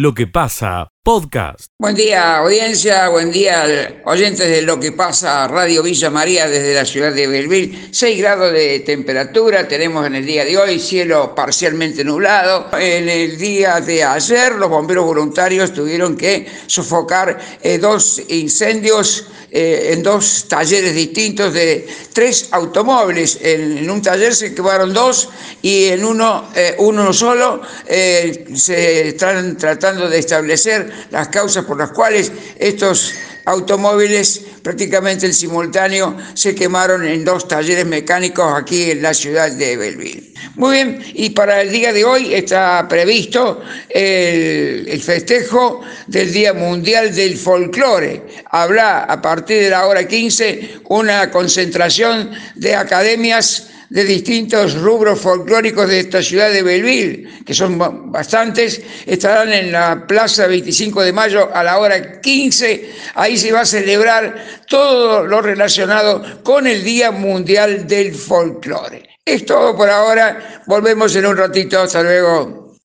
lo que pasa, podcast. Buen día, audiencia, buen día, oyentes de lo que pasa, Radio Villa María desde la ciudad de Belville. 6 grados de temperatura tenemos en el día de hoy, cielo parcialmente nublado. En el día de ayer, los bomberos voluntarios tuvieron que sofocar eh, dos incendios eh, en dos talleres distintos de tres automóviles. En, un taller se quemaron dos y en uno, eh, uno solo se están tratando de establecer las causas por las cuales estos automóviles prácticamente en simultáneo se quemaron en dos talleres mecánicos aquí en la ciudad de Belleville. Muy bien, y para el día de hoy está previsto el, el festejo del Día Mundial del Folclore. Habrá a partir de la hora 15 una concentración de academias de distintos rubros folclóricos de esta ciudad de Belville, que son bastantes, estarán en la Plaza 25 de Mayo a la hora 15. Ahí se va a celebrar todo lo relacionado con el Día Mundial del Folclore. Es todo por ahora. Volvemos en un ratito. Hasta luego.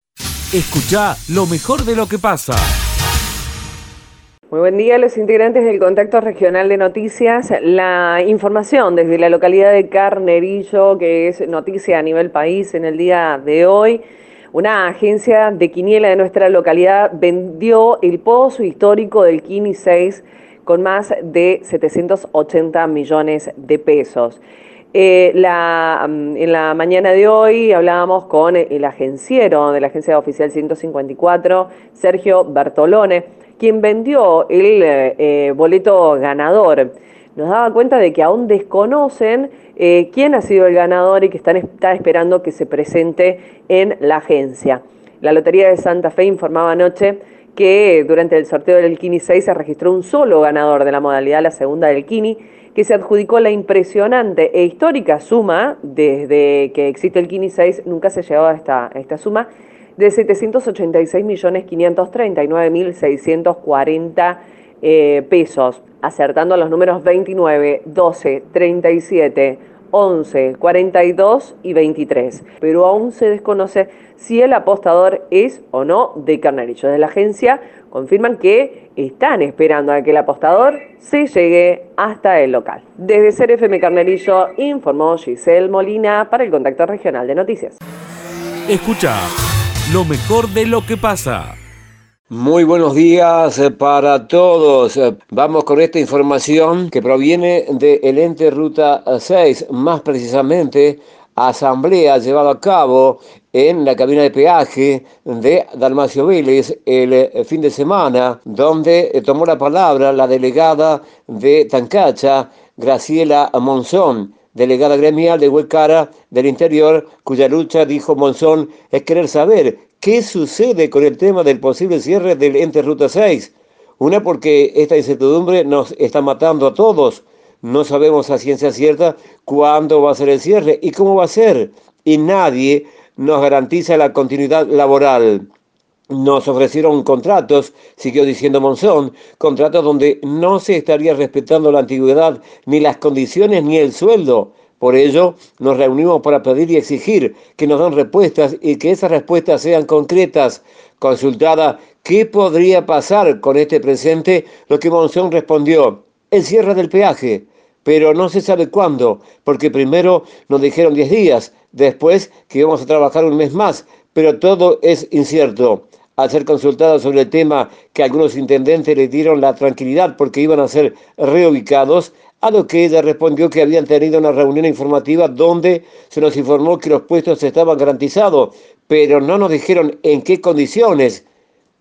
Escucha lo mejor de lo que pasa. Muy buen día los integrantes del Contacto Regional de Noticias. La información desde la localidad de Carnerillo, que es noticia a nivel país en el día de hoy. Una agencia de quiniela de nuestra localidad vendió el pozo histórico del Kini 6 con más de 780 millones de pesos. Eh, mm, en la mañana de hoy hablábamos con el agenciero de la agencia oficial 154, Sergio Bertolone quien vendió el eh, eh, boleto ganador. Nos daba cuenta de que aún desconocen eh, quién ha sido el ganador y que están está esperando que se presente en la agencia. La Lotería de Santa Fe informaba anoche que durante el sorteo del Kini 6 se registró un solo ganador de la modalidad, la segunda del Kini, que se adjudicó la impresionante e histórica suma, desde que existe el Kini 6 nunca se llegó esta, a esta suma, de 786.539.640 eh, pesos, acertando los números 29, 12, 37, 11, 42 y 23. Pero aún se desconoce si el apostador es o no de Carnerillo. De la agencia confirman que están esperando a que el apostador se llegue hasta el local. Desde CRFM Carnerillo informó Giselle Molina para el Contacto Regional de Noticias. Escucha lo mejor de lo que pasa. Muy buenos días eh, para todos. Eh, vamos con esta información que proviene del ente Ruta 6, más precisamente asamblea llevada a cabo en la cabina de peaje de Dalmacio Vélez el eh, fin de semana, donde tomó la palabra la delegada de Tancacha, Graciela Monzón delegada gremial de Huecara del Interior, cuya lucha, dijo Monzón, es querer saber qué sucede con el tema del posible cierre del ente Ruta 6. Una porque esta incertidumbre nos está matando a todos. No sabemos a ciencia cierta cuándo va a ser el cierre y cómo va a ser. Y nadie nos garantiza la continuidad laboral. Nos ofrecieron contratos, siguió diciendo Monzón, contratos donde no se estaría respetando la antigüedad, ni las condiciones, ni el sueldo. Por ello, nos reunimos para pedir y exigir que nos den respuestas y que esas respuestas sean concretas. Consultada qué podría pasar con este presente, lo que Monzón respondió, el cierre del peaje, pero no se sabe cuándo, porque primero nos dijeron 10 días, después que íbamos a trabajar un mes más, pero todo es incierto al ser consultada sobre el tema que algunos intendentes le dieron la tranquilidad porque iban a ser reubicados, a lo que ella respondió que habían tenido una reunión informativa donde se nos informó que los puestos estaban garantizados, pero no nos dijeron en qué condiciones.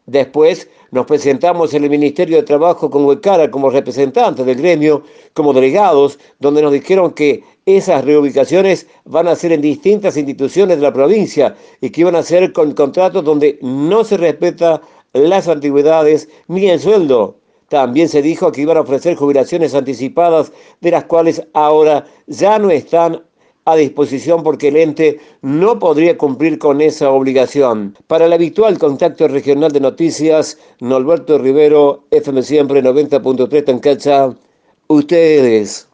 Después nos presentamos en el Ministerio de Trabajo con Huecara como representantes del gremio, como delegados, donde nos dijeron que esas reubicaciones van a ser en distintas instituciones de la provincia y que iban a ser con contratos donde no se respeta las antigüedades ni el sueldo. También se dijo que iban a ofrecer jubilaciones anticipadas, de las cuales ahora ya no están a disposición porque el ente no podría cumplir con esa obligación. Para el habitual contacto regional de noticias, Norberto Rivero, FM Siempre 90.3 Tancacha, ustedes.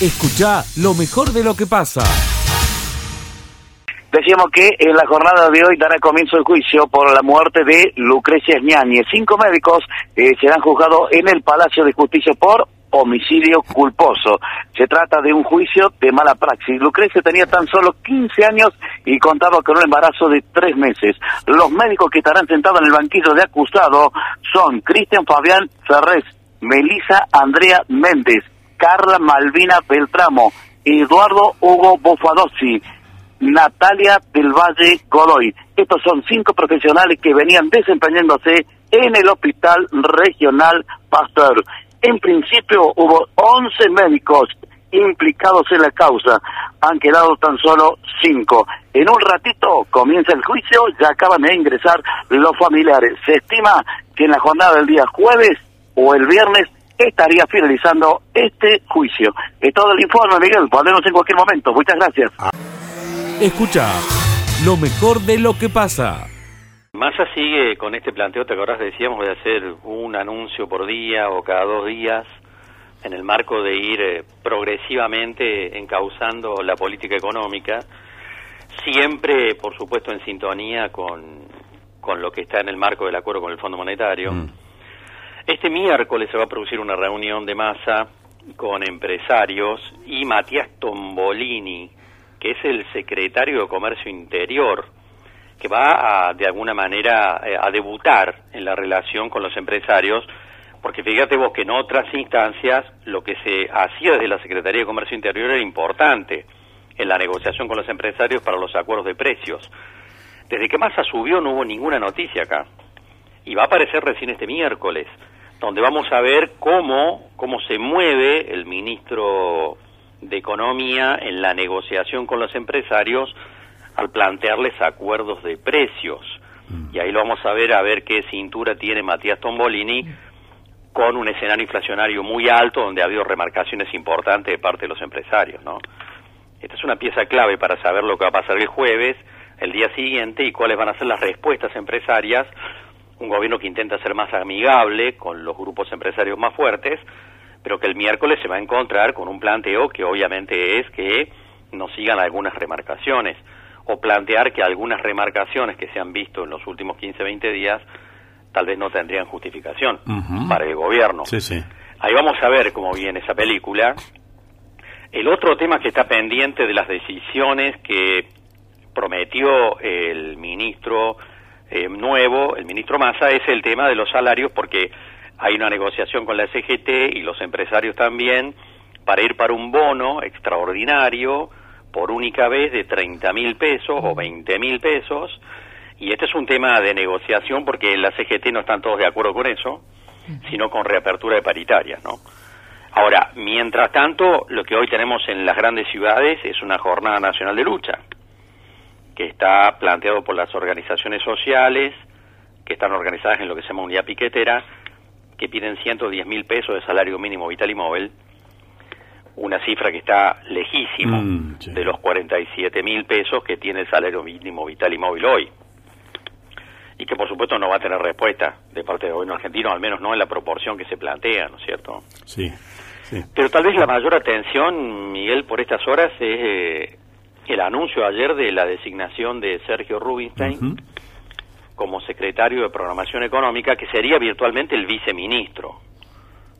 Escucha lo mejor de lo que pasa. Decíamos que en la jornada de hoy dará comienzo el juicio por la muerte de Lucrecia Ñañez. Cinco médicos eh, serán juzgados en el Palacio de Justicia por homicidio culposo. Se trata de un juicio de mala praxis. Lucrecia tenía tan solo 15 años y contaba con un embarazo de tres meses. Los médicos que estarán sentados en el banquillo de acusado son Cristian Fabián Ferrés, Melisa Andrea Méndez, Carla Malvina Beltramo, Eduardo Hugo Bofadossi, Natalia del Valle Godoy. Estos son cinco profesionales que venían desempeñándose en el Hospital Regional Pasteur. En principio hubo 11 médicos implicados en la causa. Han quedado tan solo cinco. En un ratito comienza el juicio, ya acaban de ingresar los familiares. Se estima que en la jornada del día jueves o el viernes estaría finalizando este juicio. Es todo el informe, Miguel. Volvemos en cualquier momento. Muchas gracias. Escucha lo mejor de lo que pasa. Massa sigue con este planteo, te acordás, decíamos, de hacer un anuncio por día o cada dos días en el marco de ir eh, progresivamente encauzando la política económica, siempre, por supuesto, en sintonía con, con lo que está en el marco del acuerdo con el Fondo Monetario. Mm. Este miércoles se va a producir una reunión de masa con empresarios y Matías Tombolini, que es el secretario de Comercio Interior, que va a, de alguna manera eh, a debutar en la relación con los empresarios, porque fíjate vos que en otras instancias lo que se hacía desde la Secretaría de Comercio Interior era importante en la negociación con los empresarios para los acuerdos de precios. Desde que Massa subió no hubo ninguna noticia acá. Y va a aparecer recién este miércoles, donde vamos a ver cómo, cómo se mueve el ministro de Economía en la negociación con los empresarios al plantearles acuerdos de precios. Y ahí lo vamos a ver, a ver qué cintura tiene Matías Tombolini con un escenario inflacionario muy alto donde ha habido remarcaciones importantes de parte de los empresarios, ¿no? Esta es una pieza clave para saber lo que va a pasar el jueves, el día siguiente y cuáles van a ser las respuestas empresarias. Un gobierno que intenta ser más amigable con los grupos empresarios más fuertes, pero que el miércoles se va a encontrar con un planteo que obviamente es que no sigan algunas remarcaciones o plantear que algunas remarcaciones que se han visto en los últimos 15, 20 días tal vez no tendrían justificación para el gobierno. Sí, sí. Ahí vamos a ver cómo viene esa película. El otro tema que está pendiente de las decisiones que prometió el ministro eh, nuevo, el ministro Massa, es el tema de los salarios porque hay una negociación con la CGT y los empresarios también para ir para un bono extraordinario por única vez de 30 mil pesos o 20 mil pesos. Y este es un tema de negociación porque en la CGT no están todos de acuerdo con eso, sino con reapertura de paritarias, ¿no? Ahora, mientras tanto, lo que hoy tenemos en las grandes ciudades es una jornada nacional de lucha, que está planteado por las organizaciones sociales, que están organizadas en lo que se llama unidad piquetera, que piden 110 mil pesos de salario mínimo vital y móvil, una cifra que está lejísimo Mm, sí. de los 47 mil pesos que tiene el salario mínimo vital y móvil hoy. Y que por supuesto no va a tener respuesta de parte del gobierno argentino, al menos no en la proporción que se plantea, ¿no es cierto? Sí. sí. Pero tal vez la mayor atención, Miguel, por estas horas es eh, el anuncio ayer de la designación de Sergio Rubinstein como secretario de Programación Económica, que sería virtualmente el viceministro.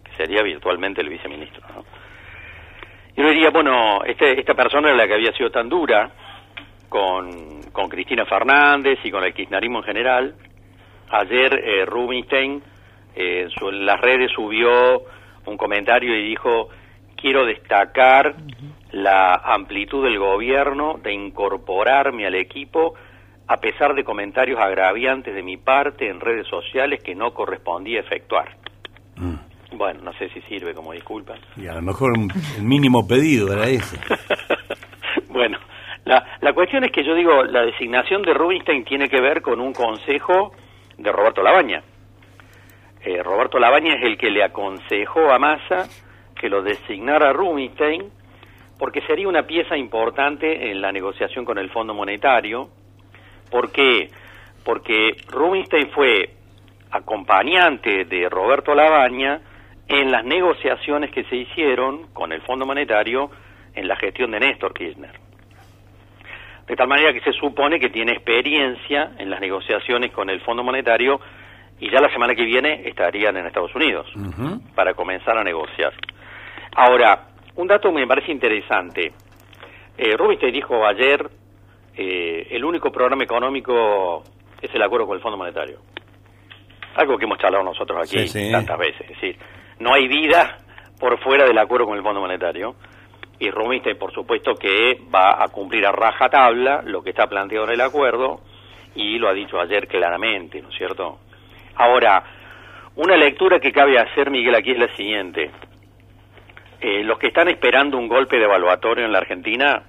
Que sería virtualmente el viceministro. ¿no? Yo diría, bueno, este, esta persona era la que había sido tan dura con, con Cristina Fernández y con el kirchnerismo en general. Ayer eh, Rubinstein eh, en, su- en las redes subió un comentario y dijo, quiero destacar la amplitud del gobierno de incorporarme al equipo a pesar de comentarios agraviantes de mi parte en redes sociales que no correspondía efectuar. Mm. Bueno, no sé si sirve como disculpa. Y a lo mejor el mínimo pedido era ese. bueno, la, la cuestión es que yo digo, la designación de Rubinstein tiene que ver con un consejo de Roberto Labaña. Eh, Roberto Labaña es el que le aconsejó a Massa que lo designara Rubinstein porque sería una pieza importante en la negociación con el Fondo Monetario. ¿Por qué? Porque Rubinstein fue acompañante de Roberto Labaña en las negociaciones que se hicieron con el Fondo Monetario en la gestión de Néstor Kirchner. de tal manera que se supone que tiene experiencia en las negociaciones con el Fondo Monetario y ya la semana que viene estarían en Estados Unidos para comenzar a negociar. Ahora, un dato me parece interesante. Eh, Rubinstein dijo ayer, eh, el único programa económico es el acuerdo con el Fondo Monetario. Algo que hemos charlado nosotros aquí Sí, sí. tantas veces. Es decir, no hay vida por fuera del acuerdo con el Fondo Monetario. Y Rubinstein, por supuesto, que va a cumplir a rajatabla lo que está planteado en el acuerdo y lo ha dicho ayer claramente, ¿no es cierto? Ahora, una lectura que cabe hacer, Miguel, aquí es la siguiente. Eh, los que están esperando un golpe de evaluatorio en la Argentina,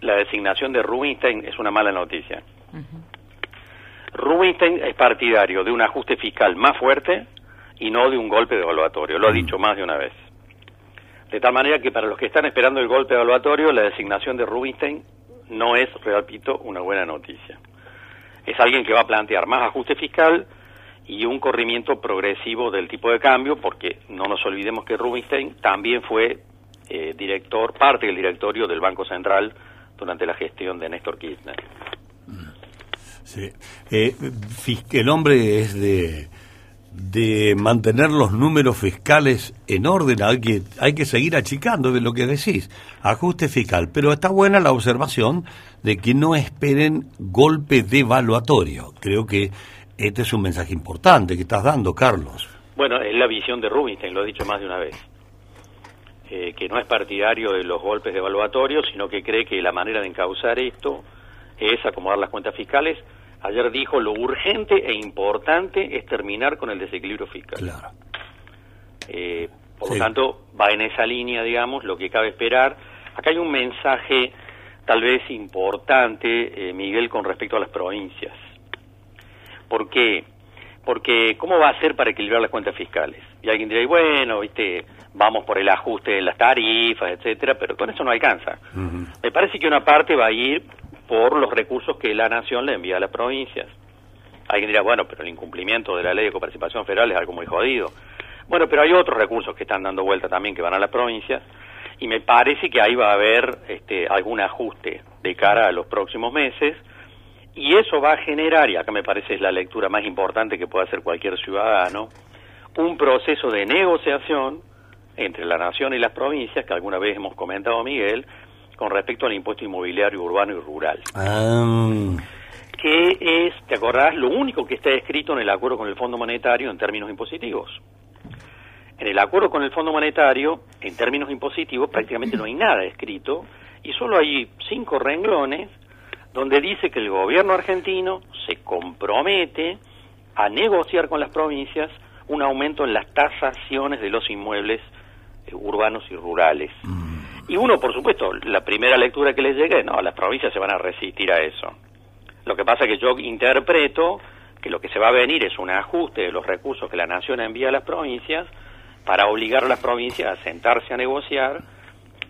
la designación de Rubinstein es una mala noticia. Rubinstein es partidario de un ajuste fiscal más fuerte y no de un golpe de evaluatorio. Lo ha dicho más de una vez. De tal manera que para los que están esperando el golpe de evaluatorio, la designación de Rubinstein no es, repito, una buena noticia. Es alguien que va a plantear más ajuste fiscal y un corrimiento progresivo del tipo de cambio, porque no nos olvidemos que Rubinstein también fue eh, director, parte del directorio del Banco Central durante la gestión de Néstor Kirchner. Sí. Eh, el hombre es de, de mantener los números fiscales en orden. Hay que, hay que seguir achicando de lo que decís. Ajuste fiscal. Pero está buena la observación de que no esperen golpe devaluatorio. Creo que este es un mensaje importante que estás dando, Carlos. Bueno, es la visión de Rubinstein, lo he dicho más de una vez. Eh, que no es partidario de los golpes devaluatorios, sino que cree que la manera de encauzar esto es acomodar las cuentas fiscales. Ayer dijo lo urgente e importante es terminar con el desequilibrio fiscal. Claro. Eh, por Sí. lo tanto, va en esa línea, digamos, lo que cabe esperar. Acá hay un mensaje tal vez importante, eh, Miguel, con respecto a las provincias. ¿Por qué? Porque ¿cómo va a ser para equilibrar las cuentas fiscales? Y alguien dirá, y bueno, viste, vamos por el ajuste de las tarifas, etcétera, pero con eso no alcanza. Me parece que una parte va a ir por los recursos que la nación le envía a las provincias. Alguien dirá, bueno, pero el incumplimiento de la ley de coparticipación federal es algo muy jodido. Bueno, pero hay otros recursos que están dando vuelta también que van a las provincias y me parece que ahí va a haber este, algún ajuste de cara a los próximos meses y eso va a generar, y acá me parece es la lectura más importante que puede hacer cualquier ciudadano, un proceso de negociación entre la nación y las provincias, que alguna vez hemos comentado, Miguel, con respecto al impuesto inmobiliario urbano y rural Ah, que es, ¿te acordás? Lo único que está escrito en el acuerdo con el Fondo Monetario en términos impositivos. En el acuerdo con el Fondo Monetario, en términos impositivos, prácticamente no hay nada escrito y solo hay cinco renglones donde dice que el gobierno argentino se compromete a negociar con las provincias un aumento en las tasaciones de los inmuebles eh, urbanos y rurales. Y uno, por supuesto, la primera lectura que le llegue, no, las provincias se van a resistir a eso. Lo que pasa es que yo interpreto que lo que se va a venir es un ajuste de los recursos que la nación envía a las provincias para obligar a las provincias a sentarse a negociar,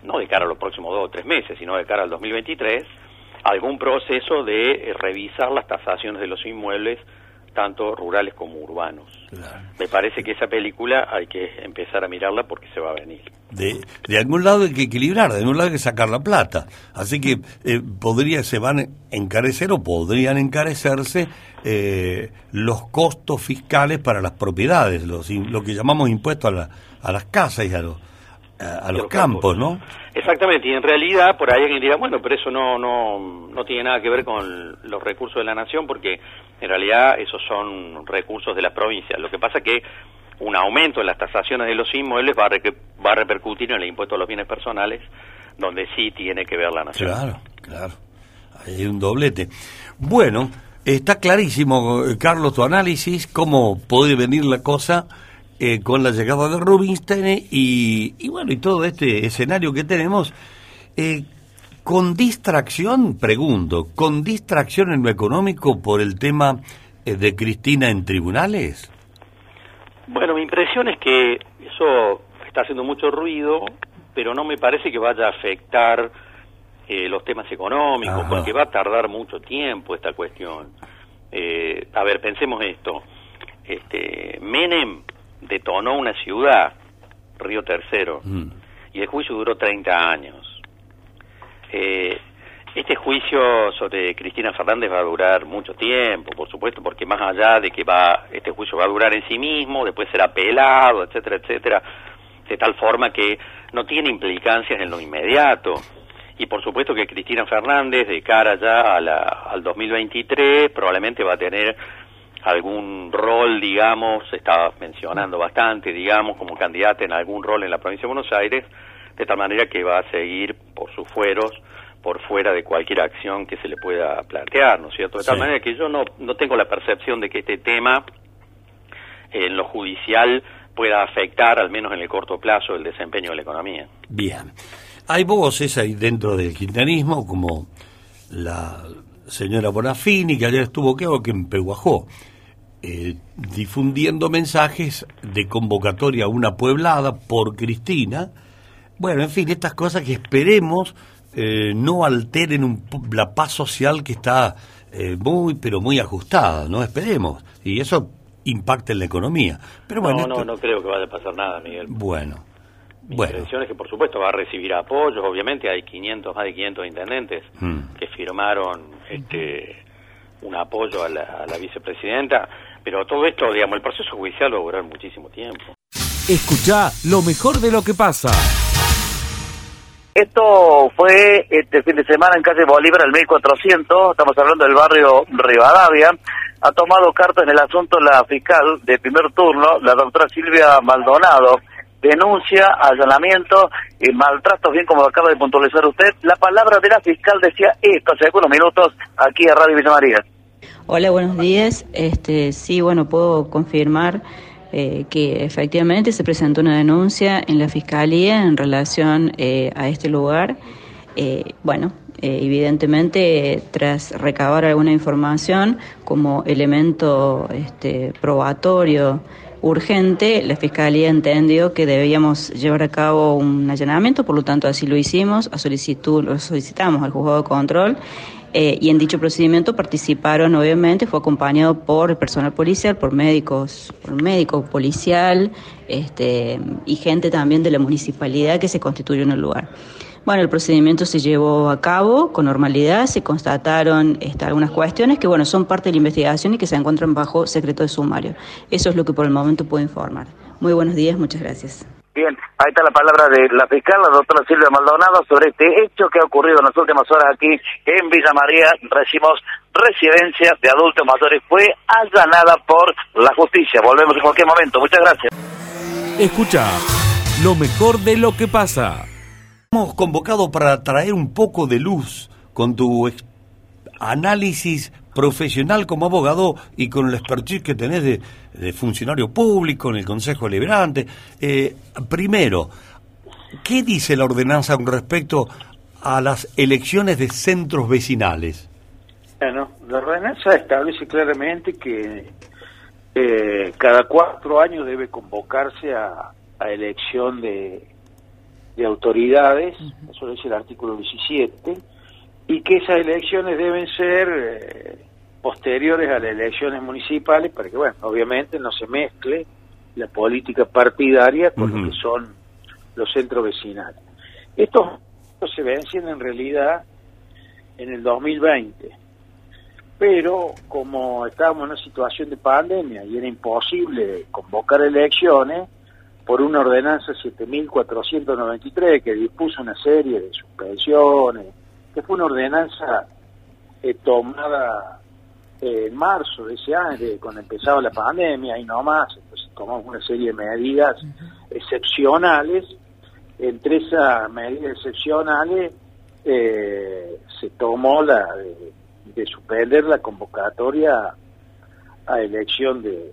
no de cara a los próximos dos o tres meses, sino de cara al 2023, algún proceso de revisar las tasaciones de los inmuebles, tanto rurales como urbanos. Me parece que esa película hay que empezar a mirarla porque se va a venir. de, de algún lado hay que equilibrar, de algún lado hay que sacar la plata. Así que eh, podría, se van a encarecer o podrían encarecerse eh, los costos fiscales para las propiedades, los, lo que llamamos impuestos a, la- a las casas y a los, a, los campos, ¿no? Exactamente, y en realidad por ahí alguien dirá, bueno, pero eso no, no, no tiene nada que ver con los recursos de la nación, porque en realidad esos son recursos de las provincias. Lo que pasa es que un aumento en las tasaciones de los inmuebles va a, re- va a repercutir en el impuesto a los bienes personales, donde sí tiene que ver la nación. Claro, claro. Hay un doblete. Bueno, está clarísimo, eh, Carlos, tu análisis, cómo puede venir la cosa eh, con la llegada de Rubinstein y, y bueno, y todo este escenario que tenemos. Eh, con distracción, pregunto, ¿con distracción en lo económico por el tema eh, de Cristina en tribunales? Bueno, mi impresión es que eso está haciendo mucho ruido, pero no me parece que vaya a afectar eh, los temas económicos, Ajá. porque va a tardar mucho tiempo esta cuestión. Eh, a ver, pensemos esto. Este, Menem detonó una ciudad, Río Tercero, Mm. y el juicio duró 30 años. Eh, Este juicio sobre Cristina Fernández va a durar mucho tiempo, por supuesto, porque más allá de que va este juicio va a durar en sí mismo, después será apelado, etcétera, etcétera, de tal forma que no tiene implicancias en lo inmediato. Y por supuesto que Cristina Fernández, de cara ya a la, al 2023, probablemente va a tener algún rol, digamos, se estaba mencionando bastante, digamos, como candidata en algún rol en la provincia de Buenos Aires, de tal manera que va a seguir por sus fueros por fuera de cualquier acción que se le pueda plantear, ¿no es cierto? De tal manera que yo no, no tengo la percepción de que este tema en lo judicial pueda afectar, al menos en el corto plazo, el desempeño de la economía. Bien. Hay voces ahí dentro del quintanismo, como la señora Bonafini, que ayer estuvo, creo que en Peguajó, eh, difundiendo mensajes de convocatoria a una pueblada por Cristina. Bueno, en fin, estas cosas que esperemos eh, no alteren un, la paz social que está eh, muy, pero muy ajustada, ¿no? Esperemos. Y eso impacta en la economía. Pero bueno, no, no, no creo que vaya a pasar nada, Miguel. Bueno. Mi bueno. intención es que, por supuesto, va a recibir apoyos. Obviamente hay 500, más de 500 intendentes Mm. que firmaron este un apoyo a la, a la vicepresidenta. Pero todo esto, digamos, el proceso judicial va a durar muchísimo tiempo. Escucha lo mejor de lo que pasa. Esto fue este fin de semana en calle Bolívar, al 1400, estamos hablando del barrio Rivadavia. Ha tomado carta en el asunto la fiscal de primer turno, la doctora Silvia Maldonado. Denuncia, allanamiento y maltratos, bien como acaba de puntualizar usted. La palabra de la fiscal decía esto hace algunos minutos aquí a Radio Villa María. Hola, buenos días. Este, sí, bueno, puedo confirmar eh, que efectivamente se presentó una denuncia en la Fiscalía en relación eh, a este lugar. Eh, bueno, eh, evidentemente, tras recabar alguna información como elemento este, probatorio urgente, la Fiscalía entendió que debíamos llevar a cabo un allanamiento, por lo tanto así lo hicimos, a solicitud, lo solicitamos al juzgado de control eh, y en dicho procedimiento participaron, obviamente, fue acompañado por el personal policial, por médicos, por médico policial este, y gente también de la municipalidad que se constituyó en el lugar. Bueno, el procedimiento se llevó a cabo con normalidad, se constataron este, algunas cuestiones que, bueno, son parte de la investigación y que se encuentran bajo secreto de sumario. Eso es lo que por el momento puedo informar. Muy buenos días, muchas gracias. Bien, ahí está la palabra de la fiscal, la doctora Silvia Maldonado, sobre este hecho que ha ocurrido en las últimas horas aquí en Villa María. Recibimos residencia de adultos mayores. Fue allanada por la justicia. Volvemos en cualquier momento. Muchas gracias. Escucha lo mejor de lo que pasa. Hemos convocado para traer un poco de luz con tu análisis profesional como abogado y con el expertise que tenés de, de funcionario público en el Consejo Liberante. Eh, primero, ¿qué dice la ordenanza con respecto a las elecciones de centros vecinales? Bueno, la ordenanza establece claramente que eh, cada cuatro años debe convocarse a, a elección de, de autoridades, eso lo dice el artículo 17, y que esas elecciones deben ser eh, posteriores a las elecciones municipales para que, bueno, obviamente no se mezcle la política partidaria con lo que son los centros vecinales. Estos se vencen en realidad en el 2020 pero como estábamos en una situación de pandemia y era imposible convocar elecciones por una ordenanza 7493 que dispuso una serie de suspensiones, que fue una ordenanza eh, tomada eh, en marzo de ese año, de cuando empezaba la pandemia y no más, entonces tomamos una serie de medidas excepcionales, entre esas medidas excepcionales eh, se tomó la de, de suspender la convocatoria a elección de,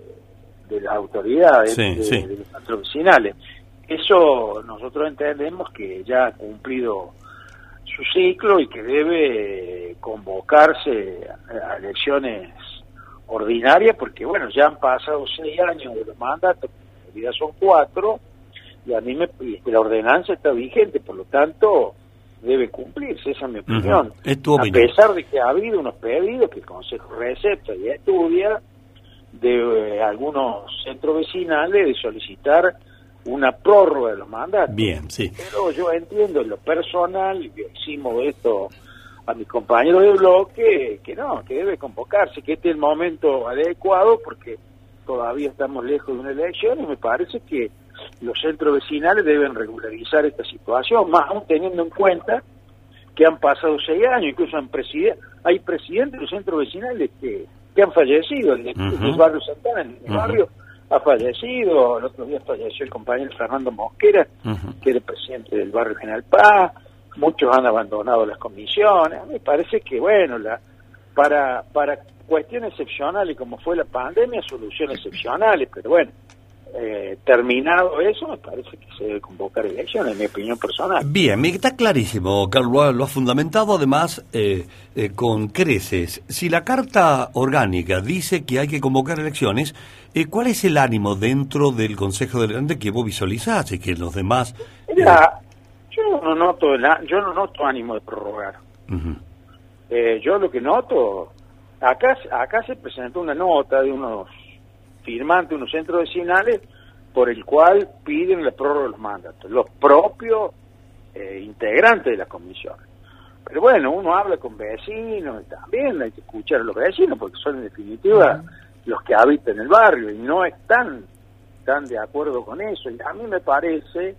de las autoridades Sí, de, sí. de los centros vecinales. Eso nosotros entendemos que ya ha cumplido su ciclo y que debe convocarse a, elecciones ordinarias porque bueno ya han pasado seis años de los mandatos, en realidad son cuatro y a mí me, la ordenanza está vigente, por lo tanto debe cumplirse, esa es mi opinión. Ujú. Es tu A opinión. pesar de que ha habido unos pedidos que el Consejo recepta y estudia de eh, algunos centros vecinales de solicitar una prórroga de los mandatos. Bien, sí. Pero yo entiendo en lo personal, y hicimos esto a mis compañeros de bloque que no, que debe convocarse, que este es el momento adecuado porque todavía estamos lejos de una elección y me parece que los centros vecinales deben regularizar esta situación, más aún teniendo en cuenta que han pasado seis años, incluso han hay presidentes de los centros vecinales que, que han fallecido, el, de barrio Santana, en el barrio ha fallecido, el otro día falleció el compañero Fernando Mosquera, que era el presidente del barrio General Paz, muchos han abandonado las comisiones, me parece que bueno, la para para cuestiones excepcionales como fue la pandemia, soluciones excepcionales, pero bueno, eh, terminado eso, me parece que se debe convocar elecciones, en mi opinión personal. Bien, está clarísimo, Carlos, lo ha fundamentado además eh, eh, con creces. Si la Carta Orgánica dice que hay que convocar elecciones, ¿cuál es el ánimo dentro del Consejo Delante que vos visualizás y que los demás... Mira, yo no noto yo no noto ánimo de prorrogar. yo lo que noto, acá, acá se presentó una nota de unos firmante unos centros vecinales por el cual piden la prórroga de los mandatos, los propios eh, integrantes de la comisión. Pero bueno, uno habla con vecinos y también hay que escuchar a los vecinos porque son en definitiva los que habitan el barrio y no están tan de acuerdo con eso. Y a mí me parece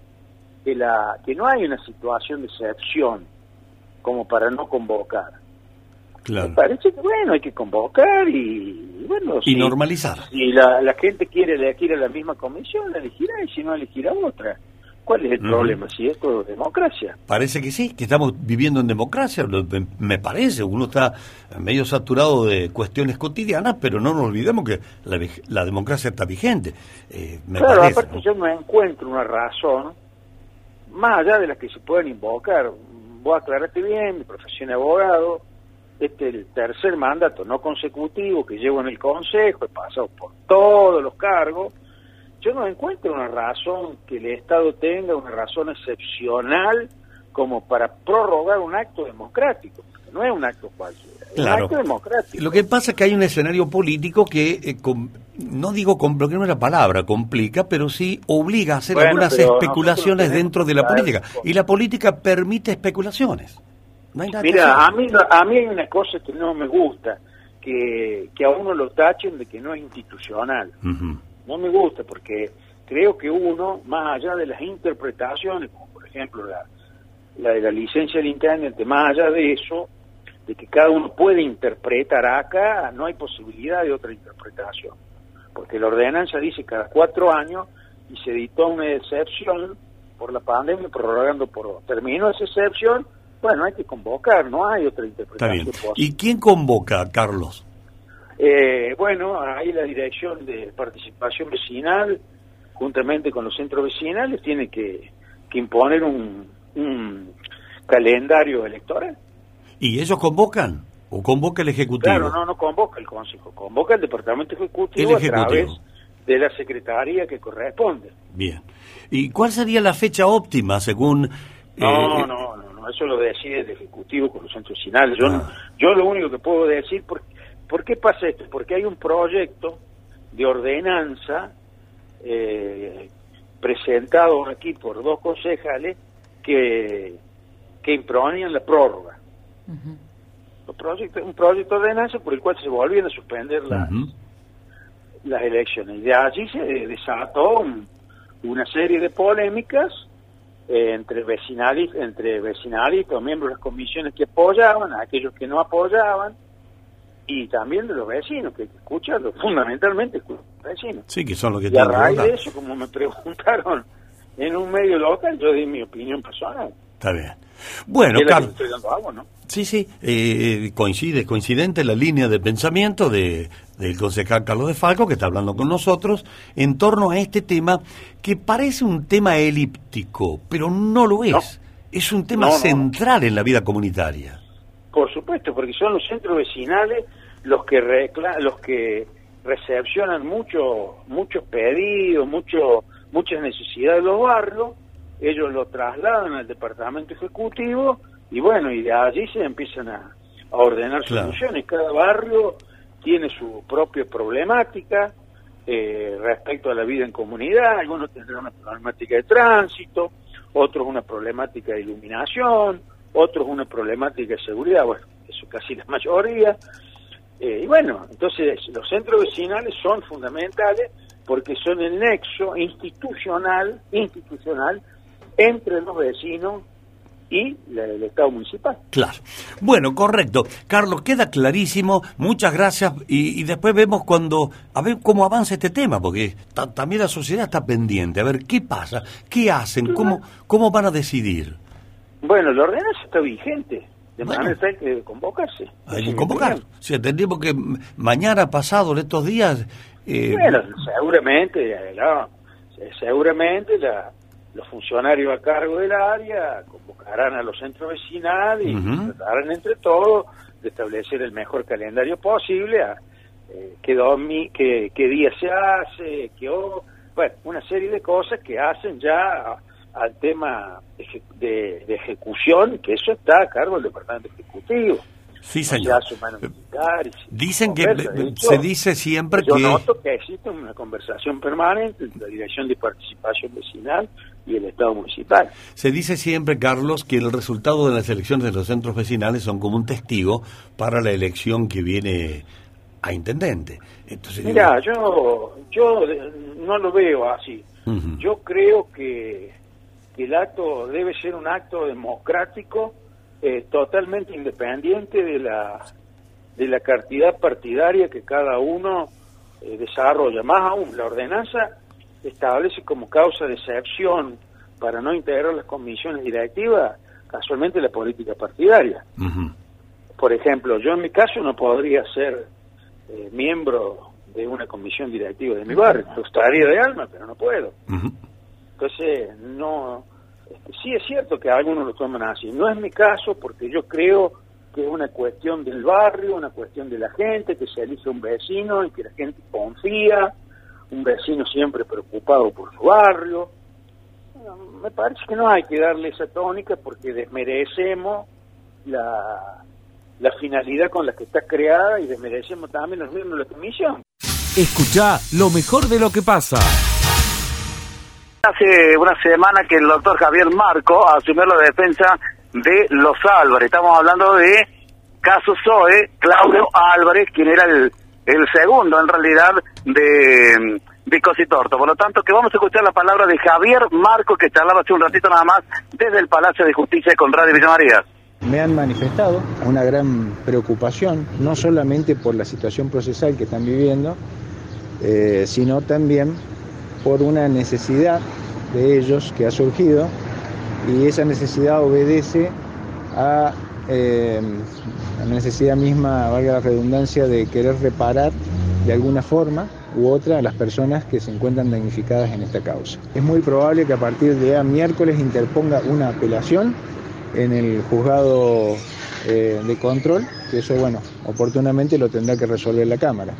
que, la, que no hay una situación de excepción como para no convocar. Me parece que, bueno, hay que convocar y, bueno... Y normalizar. Si la, la gente quiere elegir a la misma comisión, la elegirá, y si no, elegirá otra. ¿Cuál es el problema? Si esto es democracia. Parece que sí, que estamos viviendo en democracia, me parece. Uno está medio saturado de cuestiones cotidianas, pero no nos olvidemos que la, la democracia está vigente. Eh, claro, aparte yo no encuentro una razón, más allá de las que se pueden invocar. Voy a aclararte bien, mi profesión de abogado, este es el tercer mandato no consecutivo que llevo en el Consejo, he pasado por todos los cargos, yo no encuentro una razón que el Estado tenga, una razón excepcional como para prorrogar un acto democrático, no es un acto cualquiera, es un acto democrático. Lo que pasa es que hay un escenario político que, eh, no digo, porque no es la palabra, complica, pero sí obliga a hacer algunas especulaciones dentro de la política. Y la política permite especulaciones. Mira, a mí, a mí hay una cosa que no me gusta, que, que a uno lo tachen de que no es institucional. No me gusta porque creo que uno, más allá de las interpretaciones, como por ejemplo la, la de la licencia de intendente, más allá de eso, de que cada uno puede interpretar acá, no hay posibilidad de otra interpretación. Porque la ordenanza dice cada cuatro años y se editó una excepción por la pandemia, prorrogando por terminó esa excepción bueno, hay que convocar, no hay otra interpretación Está ¿Y quién convoca, Carlos? Eh, bueno, ahí la Dirección de Participación Vecinal, juntamente con los centros vecinales, tiene que, imponer un, calendario electoral. ¿Y ellos convocan? ¿O convoca el Ejecutivo? Claro, no, no convoca el Consejo, convoca el Departamento Ejecutivo, a través de la Secretaría que corresponde. Bien. ¿Y cuál sería la fecha óptima según... No, eh, no, no eso lo decide el Ejecutivo con los centros vecinales. Yo, ah. yo lo único que puedo decir, por, ¿por qué pasa esto? Porque hay un proyecto de ordenanza eh, presentado aquí por dos concejales que, que imponían la prórroga. un proyecto de ordenanza por el cual se volvían a suspender las, las elecciones. Y de allí se desató una serie de polémicas eh, entre vecinales, entre vecinalistas miembros de las comisiones que apoyaban, aquellos que no apoyaban, y también de los vecinos, que escuchan, fundamentalmente escuchan los vecinos. Sí, que son los que y a raíz de eso, como me preguntaron en un medio local, yo di mi opinión personal. Está bien. Bueno, Carlos. Sí, sí, eh, coincide, coincidente la línea de pensamiento de, del concejal Carlos de Falco, que está hablando con nosotros, en torno a este tema que parece un tema elíptico, pero no lo es. Es un tema central en la vida comunitaria. Por supuesto, porque son los centros vecinales los que los que recepcionan mucho, muchos pedidos, mucho, muchas necesidades de los barrios, ellos lo trasladan al departamento ejecutivo y bueno, y de allí se empiezan a, ordenar soluciones. Cada barrio tiene su propia problemática eh, respecto a la vida en comunidad, algunos tendrán una problemática de tránsito, otros una problemática de iluminación, otros una problemática de seguridad, bueno, eso casi la mayoría. Eh, y bueno, entonces los centros vecinales son fundamentales porque son el nexo institucional, institucional entre los vecinos y el Estado municipal. Claro. Bueno, correcto. Carlos, queda clarísimo. Muchas gracias. Y, después vemos cuando, a ver cómo avanza este tema, porque también la sociedad está pendiente. A ver qué pasa, qué hacen, cómo, cómo van a decidir. Bueno, la ordenanza está vigente. De manera que hay que convocarse. Hay que convocar. Si entendimos que mañana, pasado, en estos días... Eh... Bueno, seguramente, seguramente la, los funcionarios a cargo del área convocarán a los centros vecinales y tratarán entre todos de establecer el mejor calendario posible, a, eh, qué, qué, día se hace, qué, bueno, una serie de cosas que hacen ya al tema de, de, ejecución, que eso está a cargo del Departamento Ejecutivo. Sí, señor. Dicen que se dice siempre yo que... Yo noto que existe una conversación permanente entre la Dirección de Participación Vecinal y el Estado municipal. Se dice siempre, Carlos, que el resultado de las elecciones de los centros vecinales son como un testigo para la elección que viene a intendente. Entonces, Mira, yo, yo no lo veo así. Yo creo que, que, el acto debe ser un acto democrático, eh, totalmente independiente de la, de la cantidad partidaria que cada uno eh, desarrolla. Más aún, la ordenanza establece como causa de excepción para no integrar las comisiones directivas casualmente la política partidaria. Por ejemplo, yo en mi caso no podría ser eh, miembro de una comisión directiva de mi barrio. Me gustaría de alma, pero no puedo. Entonces, no. Este, sí es cierto que algunos lo toman así. No es mi caso porque yo creo que es una cuestión del barrio, una cuestión de la gente, que se elige un vecino y que la gente confía un vecino siempre preocupado por su barrio. me parece que no hay que darle esa tónica porque desmerecemos la, la finalidad con la que está creada y desmerecemos también los miembros de la comisión. Escucha lo mejor de lo que pasa. Hace una semana que el doctor Javier Marco asumió la defensa de los Álvarez. Estamos hablando de caso Zoe, Claudio Álvarez, quien era el el segundo en realidad de, de Cositorto. Por lo tanto, que vamos a escuchar la palabra de Javier Marco, que charlaba hace un ratito nada más desde el Palacio de Justicia con Radio Villa María. Me han manifestado una gran preocupación, no solamente por la situación procesal que están viviendo, eh, sino también por una necesidad de ellos que ha surgido y esa necesidad obedece a eh, la necesidad misma, valga la redundancia, de querer reparar de alguna forma u otra a las personas que se encuentran damnificadas en esta causa. Es muy probable que a partir de miércoles interponga una apelación en el juzgado eh, de control, que eso, bueno, oportunamente lo tendrá que resolver la Cámara.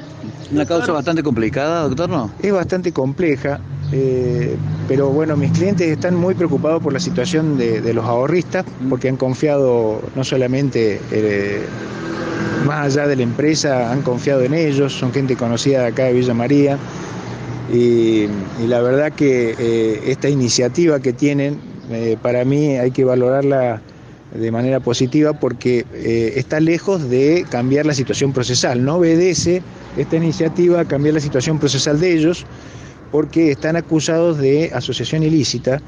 ¿Una causa bastante complicada, doctor, no? Es bastante compleja, eh, pero bueno, mis clientes están muy preocupados por la situación de, los ahorristas, porque han confiado no solamente eh, más allá de la empresa, han confiado en ellos, son gente conocida de acá de Villa María, y, la verdad que eh, esta iniciativa que tienen, para mí hay que valorarla de manera positiva porque está lejos de cambiar la situación procesal, no obedece esta iniciativa a cambiar la situación procesal de ellos, porque están acusados de asociación ilícita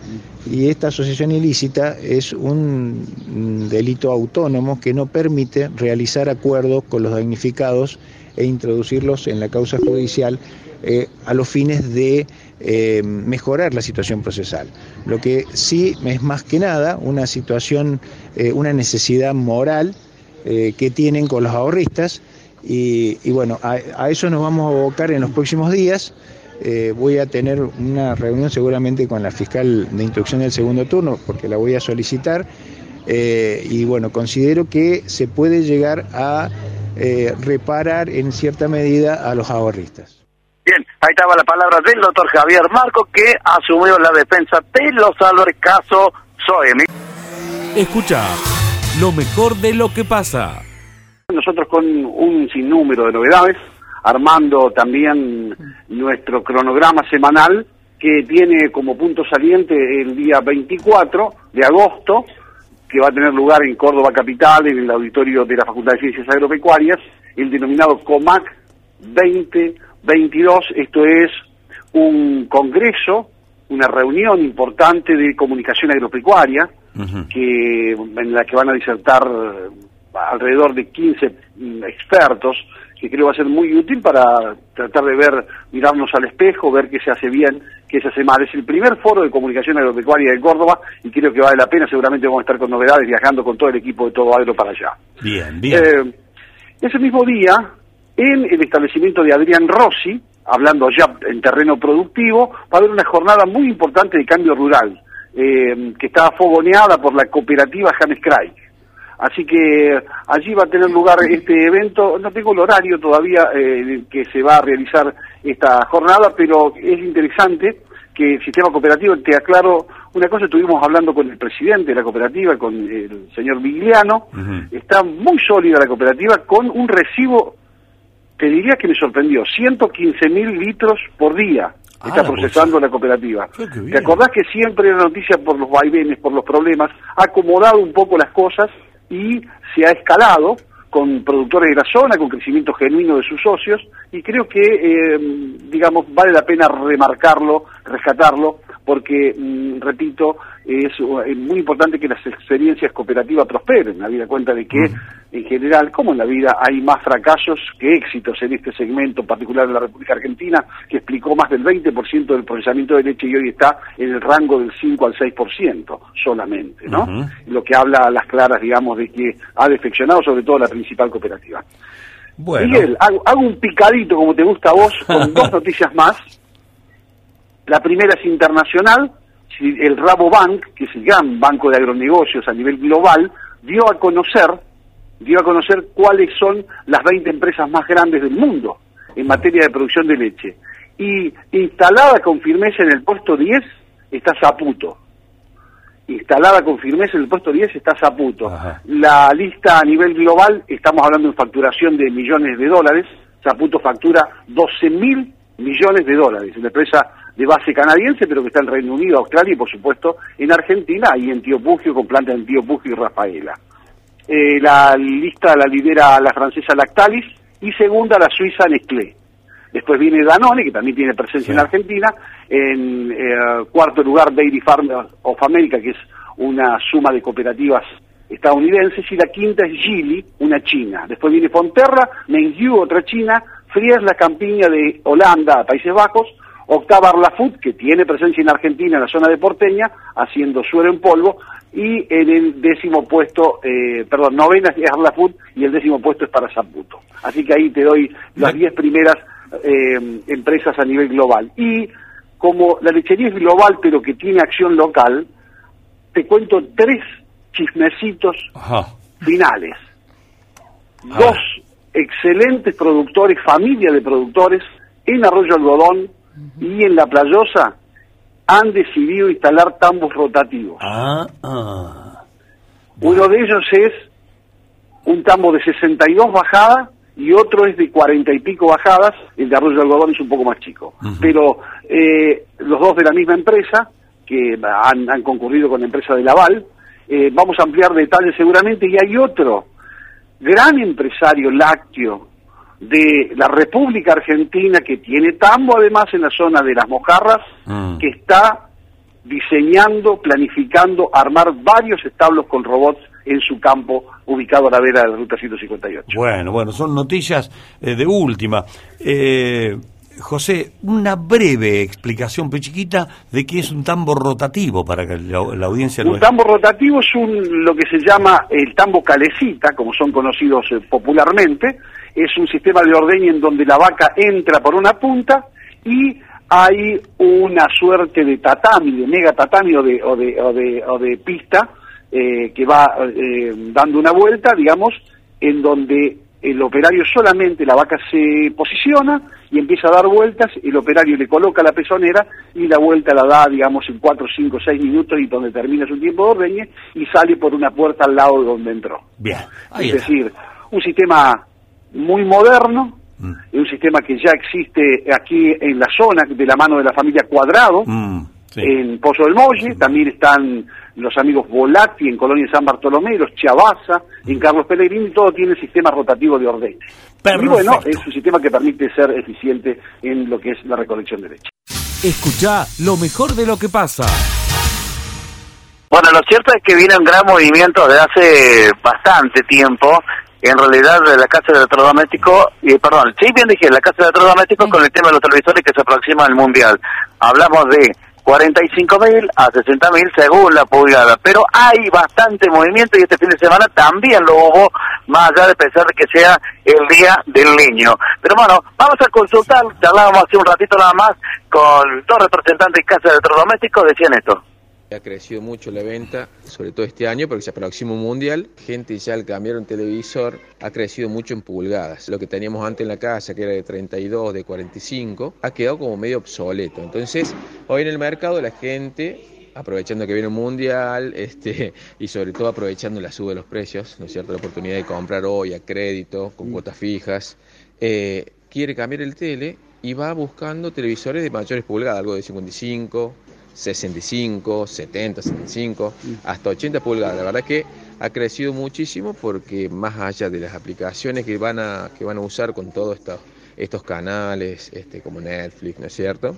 y esta asociación ilícita es un delito autónomo que no permite realizar acuerdos con los damnificados e introducirlos en la causa judicial eh, a los fines de eh, mejorar la situación procesal. Lo que sí es más que nada una situación, eh, una necesidad moral que tienen con los ahorristas y, bueno, a eso nos vamos a abocar en los próximos días. Eh, voy a tener una reunión seguramente con la fiscal de instrucción del segundo turno, porque la voy a solicitar. Eh, y bueno, considero que se puede llegar a eh, reparar en cierta medida a los ahorristas. Bien, ahí estaba la palabra del doctor Javier Marco, que asumió la defensa de los Álvarez Caso Soemi. Escucha lo mejor de lo que pasa. Nosotros con un sinnúmero de novedades armando también nuestro cronograma semanal que tiene como punto saliente el día 24 de agosto, que va a tener lugar en Córdoba Capital, en el auditorio de la Facultad de Ciencias Agropecuarias, el denominado COMAC 2022. Esto es un congreso, una reunión importante de comunicación agropecuaria, que, en la que van a disertar alrededor de 15 mm, expertos, que creo va a ser muy útil para tratar de ver, mirarnos al espejo, ver qué se hace bien, qué se hace mal. Es el primer foro de comunicación agropecuaria de Córdoba y creo que vale la pena, seguramente vamos a estar con novedades viajando con todo el equipo de Todo Agro para allá. Bien, bien. Eh, ese mismo día, en el establecimiento de Adrián Rossi, hablando ya en terreno productivo, va a haber una jornada muy importante de cambio rural, eh, que está fogoneada por la cooperativa James Craig. Así que allí va a tener lugar este evento, no tengo el horario todavía eh, que se va a realizar esta jornada, pero es interesante que el sistema cooperativo, te aclaro una cosa, estuvimos hablando con el presidente de la cooperativa, con el señor Vigliano, está muy sólida la cooperativa con un recibo, te diría que me sorprendió, 115 mil litros por día está procesando la cooperativa. ¿Te acordás que siempre la noticia por los vaivenes, por los problemas, ha acomodado un poco las cosas y se ha escalado con productores de la zona, con crecimiento genuino de sus socios, y creo que, eh, digamos, vale la pena remarcarlo, rescatarlo, porque, mm, repito, es, muy importante que las experiencias cooperativas prosperen, habida cuenta de que, en general, como en la vida, hay más fracasos que éxitos en este segmento, en particular de la República Argentina, que explicó más del 20% del procesamiento de leche y hoy está en el rango del 5 al 6% solamente, ¿no? Lo que habla a las claras, digamos, de que ha defeccionado sobre todo la principal cooperativa. Bueno. Miguel, hago, hago un picadito como te gusta a vos, con dos noticias más. La primera es internacional, el Rabobank, que es el gran banco de agronegocios a nivel global, dio a conocer, dio a conocer cuáles son las 20 empresas más grandes del mundo en materia de producción de leche. Y instalada con firmeza en el puesto 10 está Saputo. Instalada con firmeza en el puesto 10 está Saputo. La lista a nivel global, estamos hablando de facturación de millones de dólares, Saputo factura 12 mil millones de dólares. Una empresa de base canadiense, pero que está en Reino Unido, Australia y, por supuesto, en Argentina y en Tío Pugio, con plantas en Tío Pugio y Rafaela. Eh, la lista la lidera la francesa Lactalis y segunda la suiza Nestlé. Después viene Danone, que también tiene presencia en Argentina. En eh, cuarto lugar, Dairy Farm of America, que es una suma de cooperativas estadounidenses. Y la quinta es Gili, una china. Después viene Fonterra, Mengyu, otra china. Fries, la campiña de Holanda, Países Bajos. Octava Arlafood, que tiene presencia en Argentina, en la zona de Porteña, haciendo suero en polvo, y en el décimo puesto, eh, perdón, novena es Arlafood y el décimo puesto es para Zaputo. Así que ahí te doy las diez primeras eh, empresas a nivel global. Y como la lechería es global pero que tiene acción local, te cuento tres chismecitos finales. Dos excelentes productores, familia de productores, en Arroyo Algodón, y en La Playosa han decidido instalar tambos rotativos. Ah, ah. Uno de ellos es un tambo de 62 bajadas y otro es de 40 y pico bajadas, el de Arroyo Algodón es un poco más chico. Pero eh, los dos de la misma empresa, que han, concurrido con la empresa de Laval, eh, vamos a ampliar detalles seguramente, y hay otro gran empresario lácteo de la República Argentina, que tiene tambo además en la zona de las Mojarras, que está diseñando, planificando armar varios establos con robots en su campo ubicado a la vera de la Ruta 158. Bueno, bueno, son noticias eh, de última. Eh, José, una breve explicación chiquita de qué es un tambo rotativo para que la, audiencia lo Un tambo rotativo es un, lo que se llama el tambo calecita, como son conocidos eh, popularmente, es un sistema de ordeño en donde la vaca entra por una punta y hay una suerte de tatami, de mega tatami o de, o de, o de, pista eh, que va eh, dando una vuelta, digamos, en donde el operario solamente, la vaca se posiciona y empieza a dar vueltas, el operario le coloca la pezonera y la vuelta la da, digamos, en 4, 5, 6 minutos y donde termina su tiempo de ordeñe y sale por una puerta al lado de donde entró. Bien. es decir, un sistema muy moderno, es un sistema que ya existe aquí en la zona de la mano de la familia Cuadrado, en Pozo del Molle, también están los amigos Volati en Colonia San Bartolomé, los Chavaza en Carlos Pellegrini, todo tiene sistema rotativo de orden. Y bueno, es un sistema que permite ser eficiente en lo que es la recolección de leche. Escucha lo mejor de lo que pasa. Bueno, lo cierto es que viene un gran movimiento de hace bastante tiempo, en realidad de la Casa de Electrodomésticos, y perdón, sí bien dije, la Casa de Electrodomésticos con el tema de los televisores que se aproxima al Mundial. Hablamos de 45 mil a 60 mil según la pulgada, pero hay bastante movimiento y este fin de semana también lo hubo, más allá de pensar que sea el día del niño. Pero bueno, vamos a consultar, charlábamos hace un ratito nada más con dos representantes de Casa de Electrodomésticos, decían esto. Ha crecido mucho la venta, sobre todo este año, porque se aproxima un mundial. Gente ya al cambiar un televisor ha crecido mucho en pulgadas. Lo que teníamos antes en la casa, que era de 32, de 45, ha quedado como medio obsoleto. Entonces, hoy en el mercado la gente aprovechando que viene un mundial este, y sobre todo aprovechando la suba de los precios, ¿no es cierto? La oportunidad de comprar hoy a crédito, con cuotas fijas, eh, quiere cambiar el tele y va buscando televisores de mayores pulgadas, algo de 55, 65, 70, 75, hasta 80 pulgadas. La verdad que ha crecido muchísimo porque más allá de las aplicaciones que van a, que van a usar con todos estos, estos canales, este, como Netflix, ¿no es cierto?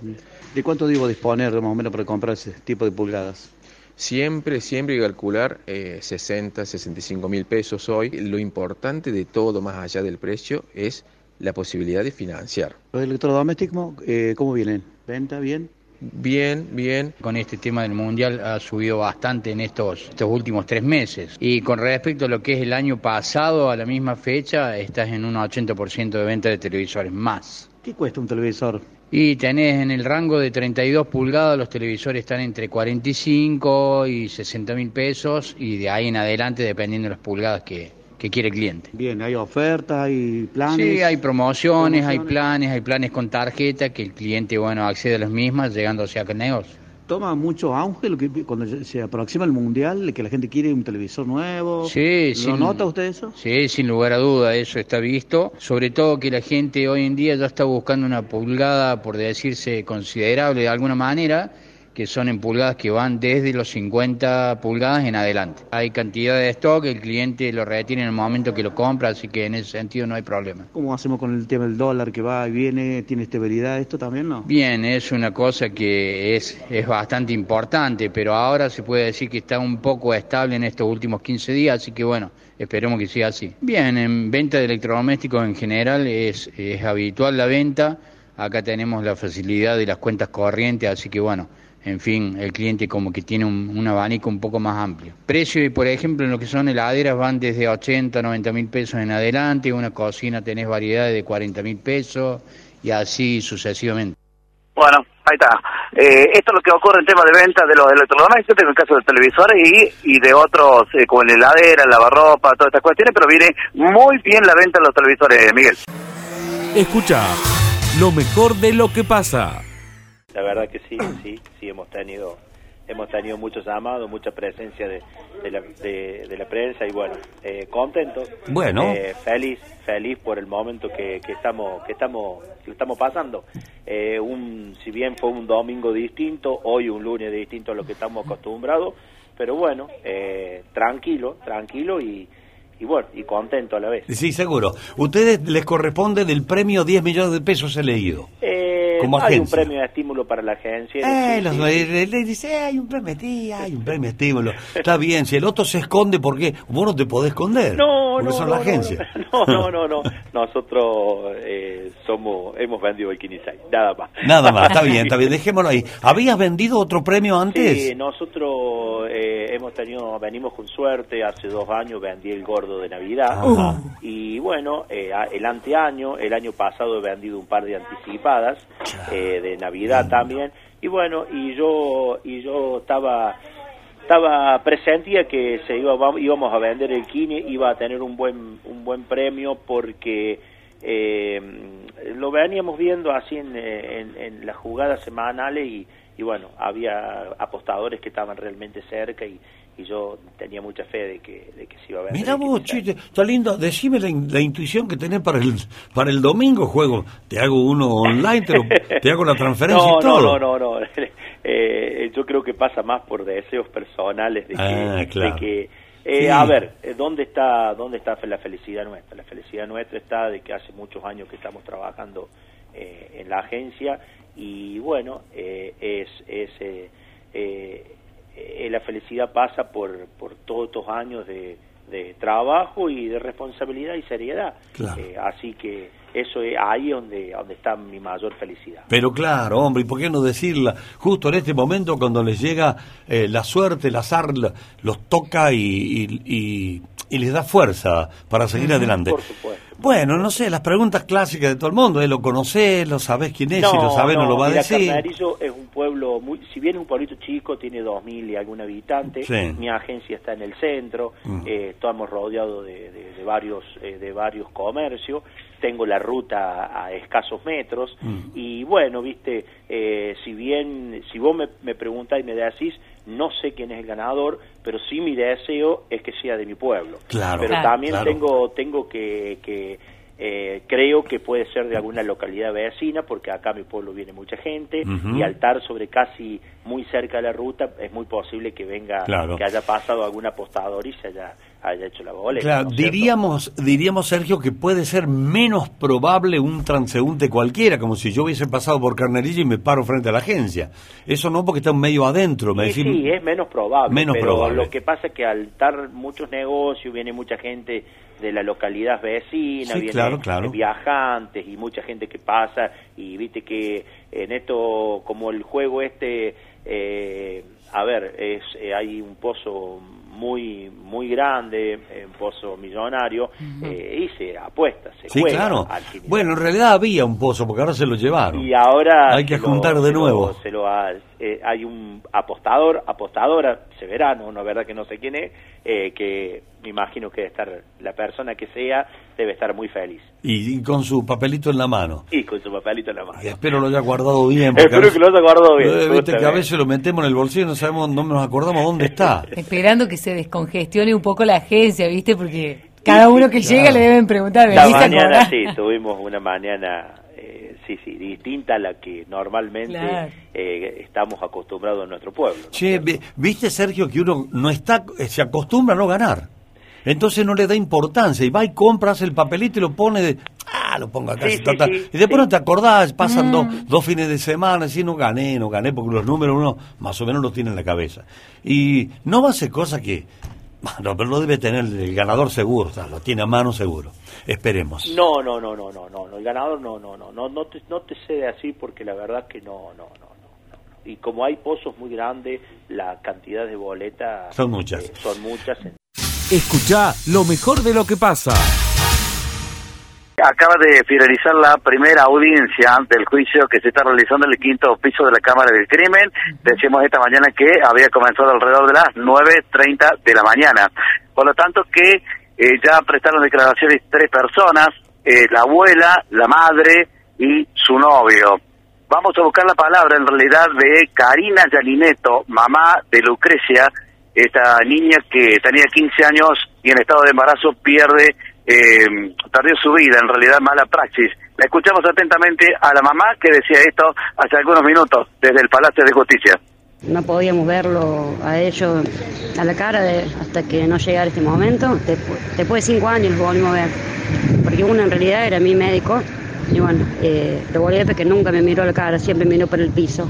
¿De cuánto debo disponer más o menos para comprar ese tipo de pulgadas? Siempre, siempre calcular eh, 60, 65 mil pesos hoy. Lo importante de todo, más allá del precio, es la posibilidad de financiar. ¿Los electrodomésticos eh, cómo vienen? ¿Venta bien? Bien, bien. Con este tema del mundial ha subido bastante en estos, estos últimos tres meses. Y con respecto a lo que es el año pasado, a la misma fecha, estás en un 80% de venta de televisores más. ¿Qué cuesta un televisor? Y tenés en el rango de 32 pulgadas, los televisores están entre 45 y 60 mil pesos y de ahí en adelante dependiendo de las pulgadas que, que quiere el cliente. Bien, hay ofertas, hay planes. Sí, hay promociones, hay planes, hay planes con tarjeta que el cliente, bueno, accede a las mismas llegando hacia el negocio. Toma mucho auge lo que, cuando se aproxima el mundial, que la gente quiere un televisor nuevo. Sí, ¿Lo sin- nota usted eso? Sí, sin lugar a duda, eso está visto. Sobre todo que la gente hoy en día ya está buscando una pulgada, por decirse considerable de alguna manera, que son en pulgadas que van desde los 50 pulgadas en adelante. Hay cantidad de stock, el cliente lo retiene en el momento que lo compra, así que en ese sentido no hay problema. ¿Cómo hacemos con el tema del dólar que va y viene? ¿Tiene estabilidad esto también, no? Bien, es una cosa que es, es bastante importante, pero ahora se puede decir que está un poco estable en estos últimos 15 días, así que bueno, esperemos que siga así. Bien, en venta de electrodomésticos en general es, es habitual la venta, acá tenemos la facilidad de las cuentas corrientes, así que bueno, en fin, el cliente como que tiene un, un abanico un poco más amplio. Precio, por ejemplo, en lo que son heladeras van desde 80, 90 mil pesos en adelante, una cocina tenés variedades de 40 mil pesos y así sucesivamente. Bueno, ahí está. Eh, esto es lo que ocurre en tema de venta de los electrodomésticos, en el caso de televisores y, y de otros, eh, como la heladera, el lavarropa, todas estas cuestiones, pero viene muy bien la venta de los televisores, Miguel. Escucha lo mejor de lo que pasa. La verdad que sí, sí, sí hemos tenido hemos tenido muchos llamados, mucha presencia de, de, la, de, de la prensa y bueno, eh, contento, Bueno. eh, feliz, feliz por el momento que, que estamos que estamos que estamos pasando. Eh, un, si bien fue un domingo distinto, hoy un lunes distinto a lo que estamos acostumbrados, pero bueno, eh, tranquilo, tranquilo y, y bueno, y contento a la vez. Sí, seguro. Ustedes les corresponde del premio 10 millones de pesos, he leído. Eh, Como hay un agencia. premio de estímulo para la agencia. Eh, los, le, dice, "Eh, hay un premio, hay un premio estímulo. Está bien, si el otro se esconde, ¿por qué? Vos no te podés esconder. No, no, son no, la agencia. No, no, no, no. Nosotros eh, somos, hemos vendido el 15, nada más. Nada más, está bien, está bien, dejémoslo ahí. ¿Habías vendido otro premio antes? Sí, nosotros eh, hemos tenido, venimos con suerte, hace dos años vendí el gordo de Navidad. Ajá. y bueno, eh, el anteaño, el año pasado he vendido un par de anticipadas eh, de Navidad también. Y bueno, y yo y yo estaba estaba presentía que se iba íbamos a vender el kine iba a tener un buen un buen premio porque eh, lo veníamos viendo así en, en, en las jugadas semanales y, y bueno había apostadores que estaban realmente cerca y, y yo tenía mucha fe de que, de que se iba a ver. Mira vos, che, está lindo. Decime la, in- la intuición que tenés para el para el domingo juego. Te hago uno online, te, lo- te hago la transferencia no, y todo. No, no, no, Eh, yo creo que pasa más por deseos personales de que, Ah, claro. de que eh, Sí. a ver, eh, ¿dónde está dónde está la felicidad nuestra? La felicidad nuestra está de que hace muchos años que estamos trabajando eh, en la agencia y bueno, eh, es es eh, eh, la felicidad pasa por por todos estos años de, de trabajo y de responsabilidad y seriedad. Claro. Así que eso es ahí donde donde está mi mayor felicidad. Pero claro, hombre, ¿y por qué no decirla? Justo en este momento cuando les llega eh, la suerte, el azar los toca y, y- y- y les da fuerza para seguir adelante. por supuesto. Bueno, no sé, las preguntas clásicas de todo el mundo, ¿eh? ¿Lo conocés? ¿Lo sabés quién es? si lo sabés no, lo va a decir. Carnarillo es pueblo, muy, si bien es un pueblito chico, tiene 2.000 y algún habitante, Sí. mi agencia está en el centro, Mm. eh, estamos rodeados de, de- de varios, eh, de varios comercios, tengo la ruta a, a escasos metros, Mm. y bueno, viste, eh, si bien, si vos me, me preguntás y me decís, no sé quién es el ganador, pero sí mi deseo es que sea de mi pueblo. Claro. Pero Claro, también claro. tengo, tengo que, que eh, creo que puede ser de alguna localidad vecina, porque acá a mi pueblo viene mucha gente, y al estar sobre casi muy cerca de la ruta, es muy posible que venga, Claro. que haya pasado algún apostador y se haya, haya hecho la boleta. Claro, ¿no es cierto? diríamos, diríamos, Sergio, que puede ser menos probable un transeúnte cualquiera, como si yo hubiese pasado por Carnerillo y me paro frente a la agencia. Eso no, porque está medio adentro, me Sí, decís. sí, es menos probable. Menos pero probable. lo que pasa es que al estar muchos negocios, viene mucha gente de la localidad vecina, Sí, viene claro, claro. viajantes y mucha gente que pasa y viste que en esto, como el juego este, eh, a ver, es eh, hay un pozo muy muy grande, un pozo millonario, eh, y se apuesta, se Sí, juega claro. Bueno, en realidad había un pozo, porque ahora se lo llevaron. y ahora Hay que se lo- juntar de se lo- nuevo. se lo ha- eh, hay un apostador, apostadora, se verá, no, no verdad que no sé quién es, eh, que me imagino que debe estar la persona que sea debe estar muy feliz Y, y con su papelito en la mano. y con su papelito en la mano. Y espero lo haya guardado bien. Espero que lo haya guardado bien, Eh, Viste que a veces lo metemos en el bolsillo y no sabemos, no nos acordamos dónde está. Esperando que se descongestione un poco la agencia, ¿viste? Porque cada uno que llega le deben preguntar, La ¿venís a mañana sí, tuvimos una mañana, sí, sí, distinta a la que normalmente Claro. eh, estamos acostumbrados en nuestro pueblo. Che, vi- viste, Sergio, que uno no está, eh, se acostumbra a no ganar. Entonces no le da importancia y va y compras el papelito y lo pone de, ah, lo pongo acá. Sí, si sí, y después sí. no te acordás, pasan Mm. dos, dos fines de semana, y no gané, no gané, porque los números uno más o menos los tiene en la cabeza. Y no va a ser cosa que, no, pero lo debe tener el ganador seguro, o sea, lo tiene a mano seguro. Esperemos. No, no, no, no, no, no, no, el ganador no, no, no, no, no te, no te cede así porque la verdad que no, no, no, no, no, no. Y como hay pozos muy grandes, la cantidad de boletas Son muchas. eh, son muchas. Escucha lo mejor de lo que pasa. Acaba de finalizar la primera audiencia del juicio que se está realizando en el quinto piso de la Cámara del Crimen. Decimos esta mañana que había comenzado alrededor de las 9.30 de la mañana. Por lo tanto que eh, ya prestaron declaraciones tres personas, eh, la abuela, la madre y su novio. Vamos a buscar la palabra en realidad de Karina Yalineto, mamá de Lucrecia, esta niña que tenía 15 años y en estado de embarazo pierde, eh, perdió su vida, en realidad mala praxis. La escuchamos atentamente a la mamá que decía esto hace algunos minutos desde el Palacio de Justicia. No podíamos verlo a ellos a la cara de- hasta que no llegara este momento. Despu- Después de cinco años lo volvimos a ver. Porque uno en realidad era mi médico. Y bueno, eh, lo volví a ver porque nunca me miró a la cara, siempre miró por el piso.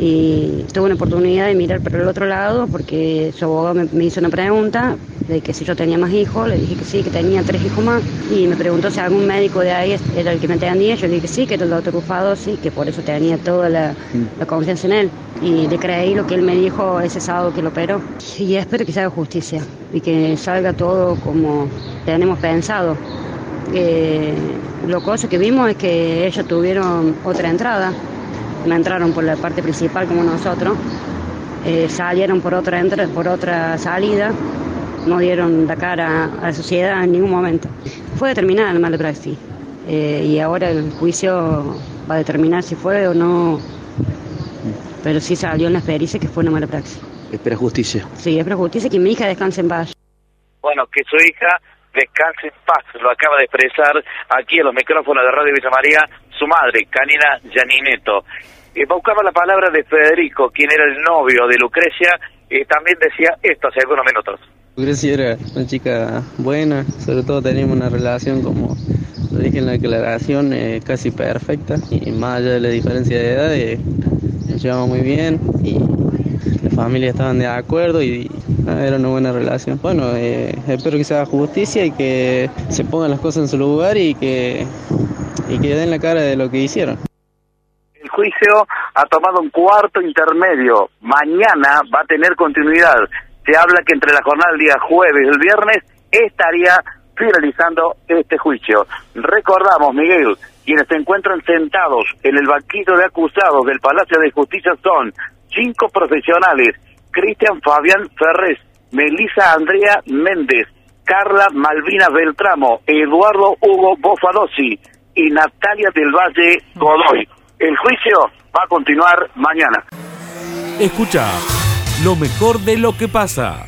Y tuve una oportunidad de mirar por el otro lado porque su abogado me, hizo una pregunta de que si yo tenía más hijos, le dije que sí, que tenía tres hijos más. Y me preguntó si algún médico de ahí era el que me atendía. Yo le dije que sí, que era el doctor Ufado, sí, que por eso tenía toda la, la confianza en él. Y le creí lo que él me dijo ese sábado que lo operó. Y espero que se haga justicia y que salga todo como tenemos pensado. Eh, lo que vimos es que ellos tuvieron otra entrada. No entraron por la parte principal como nosotros. Eh, salieron por otra, entra- por otra salida. No dieron la cara a la sociedad en ningún momento. Fue determinada la mala praxis. Eh, y ahora el juicio va a determinar si fue o no. Pero sí salió en la experiencia que fue una mala praxis. espera justicia. Sí, espero justicia que mi hija descanse en paz. Bueno, que su hija descanse en paz, lo acaba de expresar aquí en los micrófonos de Radio Villa María su madre, Canina Yanineto. Eh, buscaba la palabra de Federico, quien era el novio de Lucrecia, y también decía esto hace algunos minutos. Lucrecia era una chica buena, sobre todo teníamos una relación, como lo dije en la declaración, eh, casi perfecta, y más allá de la diferencia de edad, eh, nos llevamos muy bien, y las familias estaban de acuerdo, y era una buena relación. Bueno, eh, espero que se haga justicia y que se pongan las cosas en su lugar y que, y que den la cara de lo que hicieron. El juicio ha tomado un cuarto intermedio. Mañana va a tener continuidad. Se habla que entre la jornada del día jueves y el viernes estaría finalizando este juicio. Recordamos, Miguel, quienes se encuentran sentados en el banquillo de acusados del Palacio de Justicia son cinco profesionales, Cristian Fabián Ferrés, Melisa Andrea Méndez, Carla Malvina Beltramo, Eduardo Hugo Bofalosi y Natalia del Valle Godoy. El juicio va a continuar mañana. Escucha lo mejor de lo que pasa.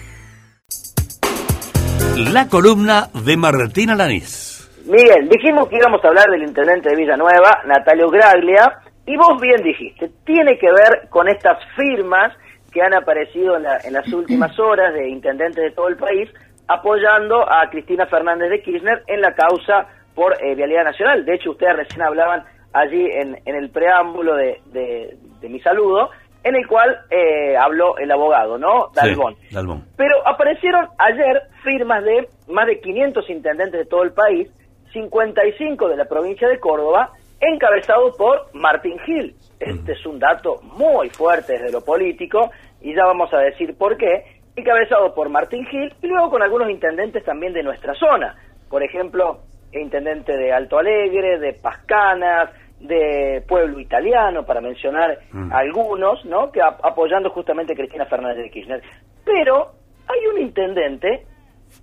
La columna de Martina Lanís. Miguel, dijimos que íbamos a hablar del intendente de Villanueva, Natalio Graglia, y vos bien dijiste, tiene que ver con estas firmas que han aparecido en, la- en las últimas horas de intendentes de todo el país apoyando a Cristina Fernández de Kirchner en la causa por eh, Vialidad Nacional. De hecho, ustedes recién hablaban allí en, en el preámbulo de, de- de mi saludo, en el cual eh, habló el abogado, ¿no? Dalbón. Sí, Dalbón. Pero aparecieron ayer firmas de más de 500 intendentes de todo el país, 55 de la provincia de Córdoba, encabezados por Martín Gil. Este es un dato muy fuerte desde lo político y ya vamos a decir por qué. Encabezado por Martín Gil y luego con algunos intendentes también de nuestra zona. Por ejemplo, intendente de Alto Alegre, de Pascanas, de Pueblo Italiano, para mencionar algunos, ¿no? Que ap- apoyando justamente a Cristina Fernández de Kirchner. Pero hay un intendente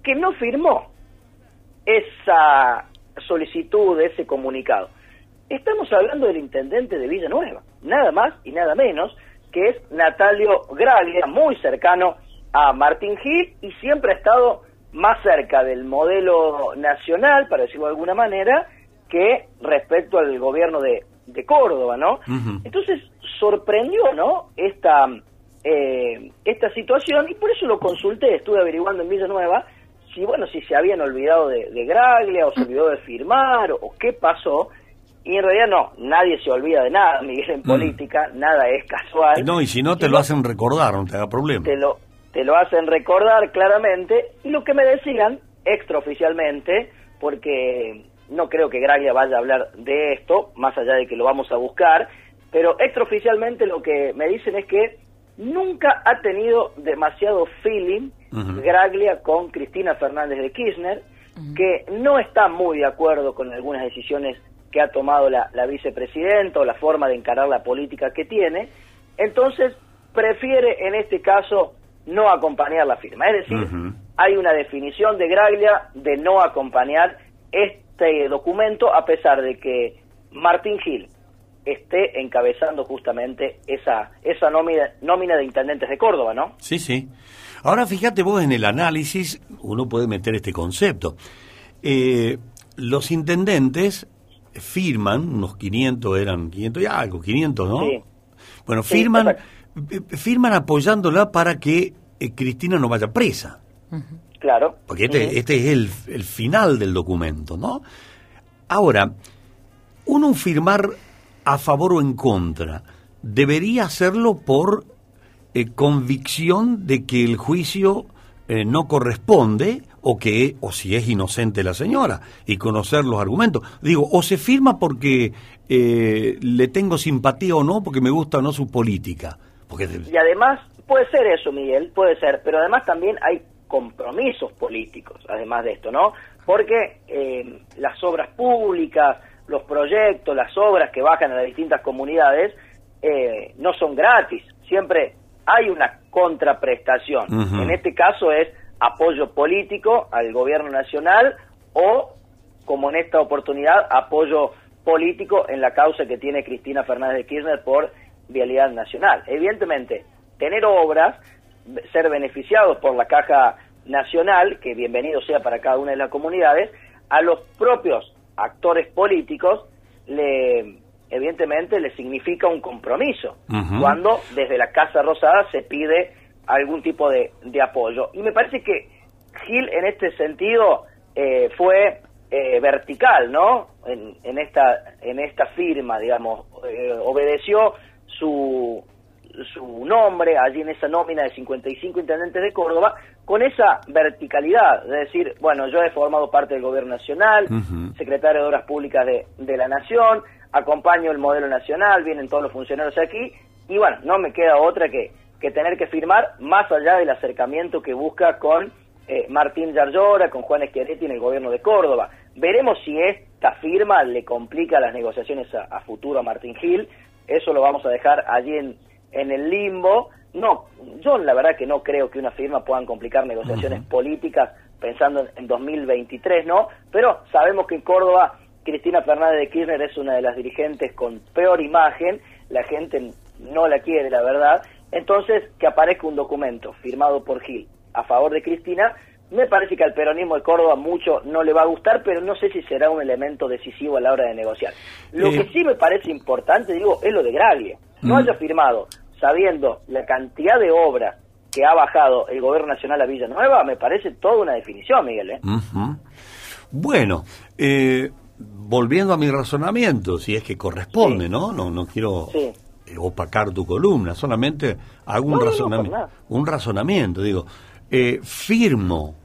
que no firmó esa solicitud, ese comunicado. Estamos hablando del intendente de Villanueva, nada más y nada menos, que es Natalio Graglia, muy cercano a Martín Gil y siempre ha estado más cerca del modelo nacional, para decirlo de alguna manera, que respecto al gobierno de, de Córdoba, ¿no? Entonces sorprendió, ¿no? Esta eh, esta situación y por eso lo consulté, estuve averiguando en Villanueva si bueno si se habían olvidado de, de Graglia o se olvidó de firmar o, o qué pasó y en realidad no, nadie se olvida de nada, Miguel, en política, nada es casual. No, y si no te lo hacen recordar, no te haga problema. te lo, te lo hacen recordar claramente y lo que me decían extraoficialmente, porque no creo que Graglia vaya a hablar de esto, más allá de que lo vamos a buscar, pero extraoficialmente lo que me dicen es que nunca ha tenido demasiado feeling Graglia con Cristina Fernández de Kirchner, que no está muy de acuerdo con algunas decisiones que ha tomado la, la vicepresidenta o la forma de encarar la política que tiene, entonces prefiere en este caso no acompañar la firma. Es decir, hay una definición de Graglia de no acompañar este documento a pesar de que Martín Gil esté encabezando justamente esa esa nómina, nómina de intendentes de Córdoba, ¿no? Sí, sí. Ahora fíjate vos en el análisis, uno puede meter este concepto. Eh, los intendentes firman, unos 500 eran, 500 y algo, 500, ¿no? Sí. Bueno, firman, eh, firman apoyándola para que eh, Cristina no vaya presa. Claro. Porque este, este es el, el final del documento, ¿no? Ahora, uno firmar a favor o en contra, debería hacerlo por eh, convicción de que el juicio eh, no corresponde o que o si es inocente la señora y conocer los argumentos. Digo, o se firma porque eh, le tengo simpatía o no, porque me gusta o no su política. Porque Y además, puede ser eso, Miguel, puede ser, pero además también hay compromisos políticos, además de esto, ¿no? Porque eh, las obras públicas, los proyectos, las obras que bajan a las distintas comunidades, eh, no son gratis, siempre hay una contraprestación. En este caso es apoyo político al gobierno nacional o, como en esta oportunidad, apoyo político en la causa que tiene Cristina Fernández de Kirchner por Vialidad Nacional. Evidentemente, tener obras ser beneficiados por la caja nacional, que bienvenido sea para cada una de las comunidades, a los propios actores políticos le evidentemente le significa un compromiso cuando desde la Casa Rosada se pide algún tipo de, de apoyo. Y me parece que Gil en este sentido eh, fue eh, vertical, ¿no? En, en esta en esta firma, digamos, eh, obedeció su su nombre allí en esa nómina de 55 intendentes de Córdoba con esa verticalidad, es decir, bueno, yo he formado parte del gobierno nacional, secretario de Obras Públicas de, de la Nación, acompaño el modelo nacional, vienen todos los funcionarios aquí, y bueno, no me queda otra que, que tener que firmar, más allá del acercamiento que busca con eh, Martín Yarlora, con Juan Schiaretti en el gobierno de Córdoba. Veremos si esta firma le complica las negociaciones a, a futuro a Martín Gil, eso lo vamos a dejar allí en, en el limbo. No, yo la verdad que no creo que una firma puedan complicar negociaciones políticas pensando en, en 2023, ¿no? Pero sabemos que en Córdoba Cristina Fernández de Kirchner es una de las dirigentes con peor imagen, la gente no la quiere, la verdad. Entonces, que aparezca un documento firmado por Gil a favor de Cristina, me parece que al peronismo de Córdoba mucho no le va a gustar, pero no sé si será un elemento decisivo a la hora de negociar. Lo Eh. que sí me parece importante, digo, es lo de Graglia. No Mm. haya firmado sabiendo la cantidad de obras que ha bajado el gobierno nacional a Villanueva, me parece toda una definición, Miguel. ¿eh? Bueno, eh, volviendo a mi razonamiento, si es que corresponde, ¿no? No, no quiero Sí. eh, opacar tu columna, solamente hago un, No, no, no, razonami- por nada. un razonamiento. Digo, eh, firmo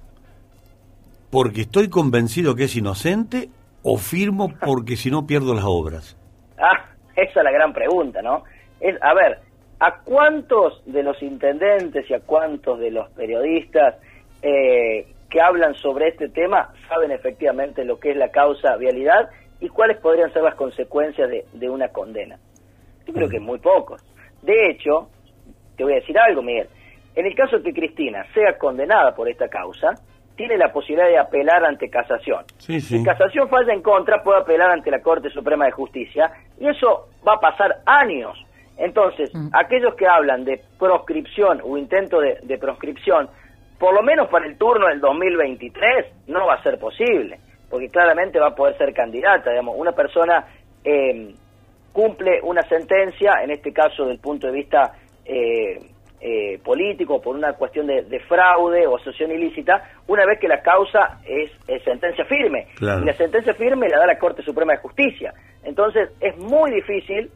porque estoy convencido que es inocente o firmo porque si no pierdo las obras. Ah, esa es la gran pregunta, ¿no? Es, a ver, ¿a cuántos de los intendentes y a cuántos de los periodistas eh, que hablan sobre este tema saben efectivamente lo que es la causa vialidad y cuáles podrían ser las consecuencias de, de una condena? Yo creo que muy pocos. De hecho, te voy a decir algo, Miguel. En el caso de que Cristina sea condenada por esta causa, tiene la posibilidad de apelar ante casación. Sí, sí. Si casación falla en contra, puede apelar ante la Corte Suprema de Justicia y eso va a pasar años. Entonces, aquellos que hablan de proscripción o intento de, de proscripción, por lo menos para el turno del 2023, no va a ser posible, porque claramente va a poder ser candidata. Digamos, una persona eh, cumple una sentencia, en este caso del punto de vista eh, eh, político, por una cuestión de, de fraude o asociación ilícita, una vez que la causa es, es sentencia firme. Claro. Y la sentencia firme la da la Corte Suprema de Justicia. Entonces, es muy difícil,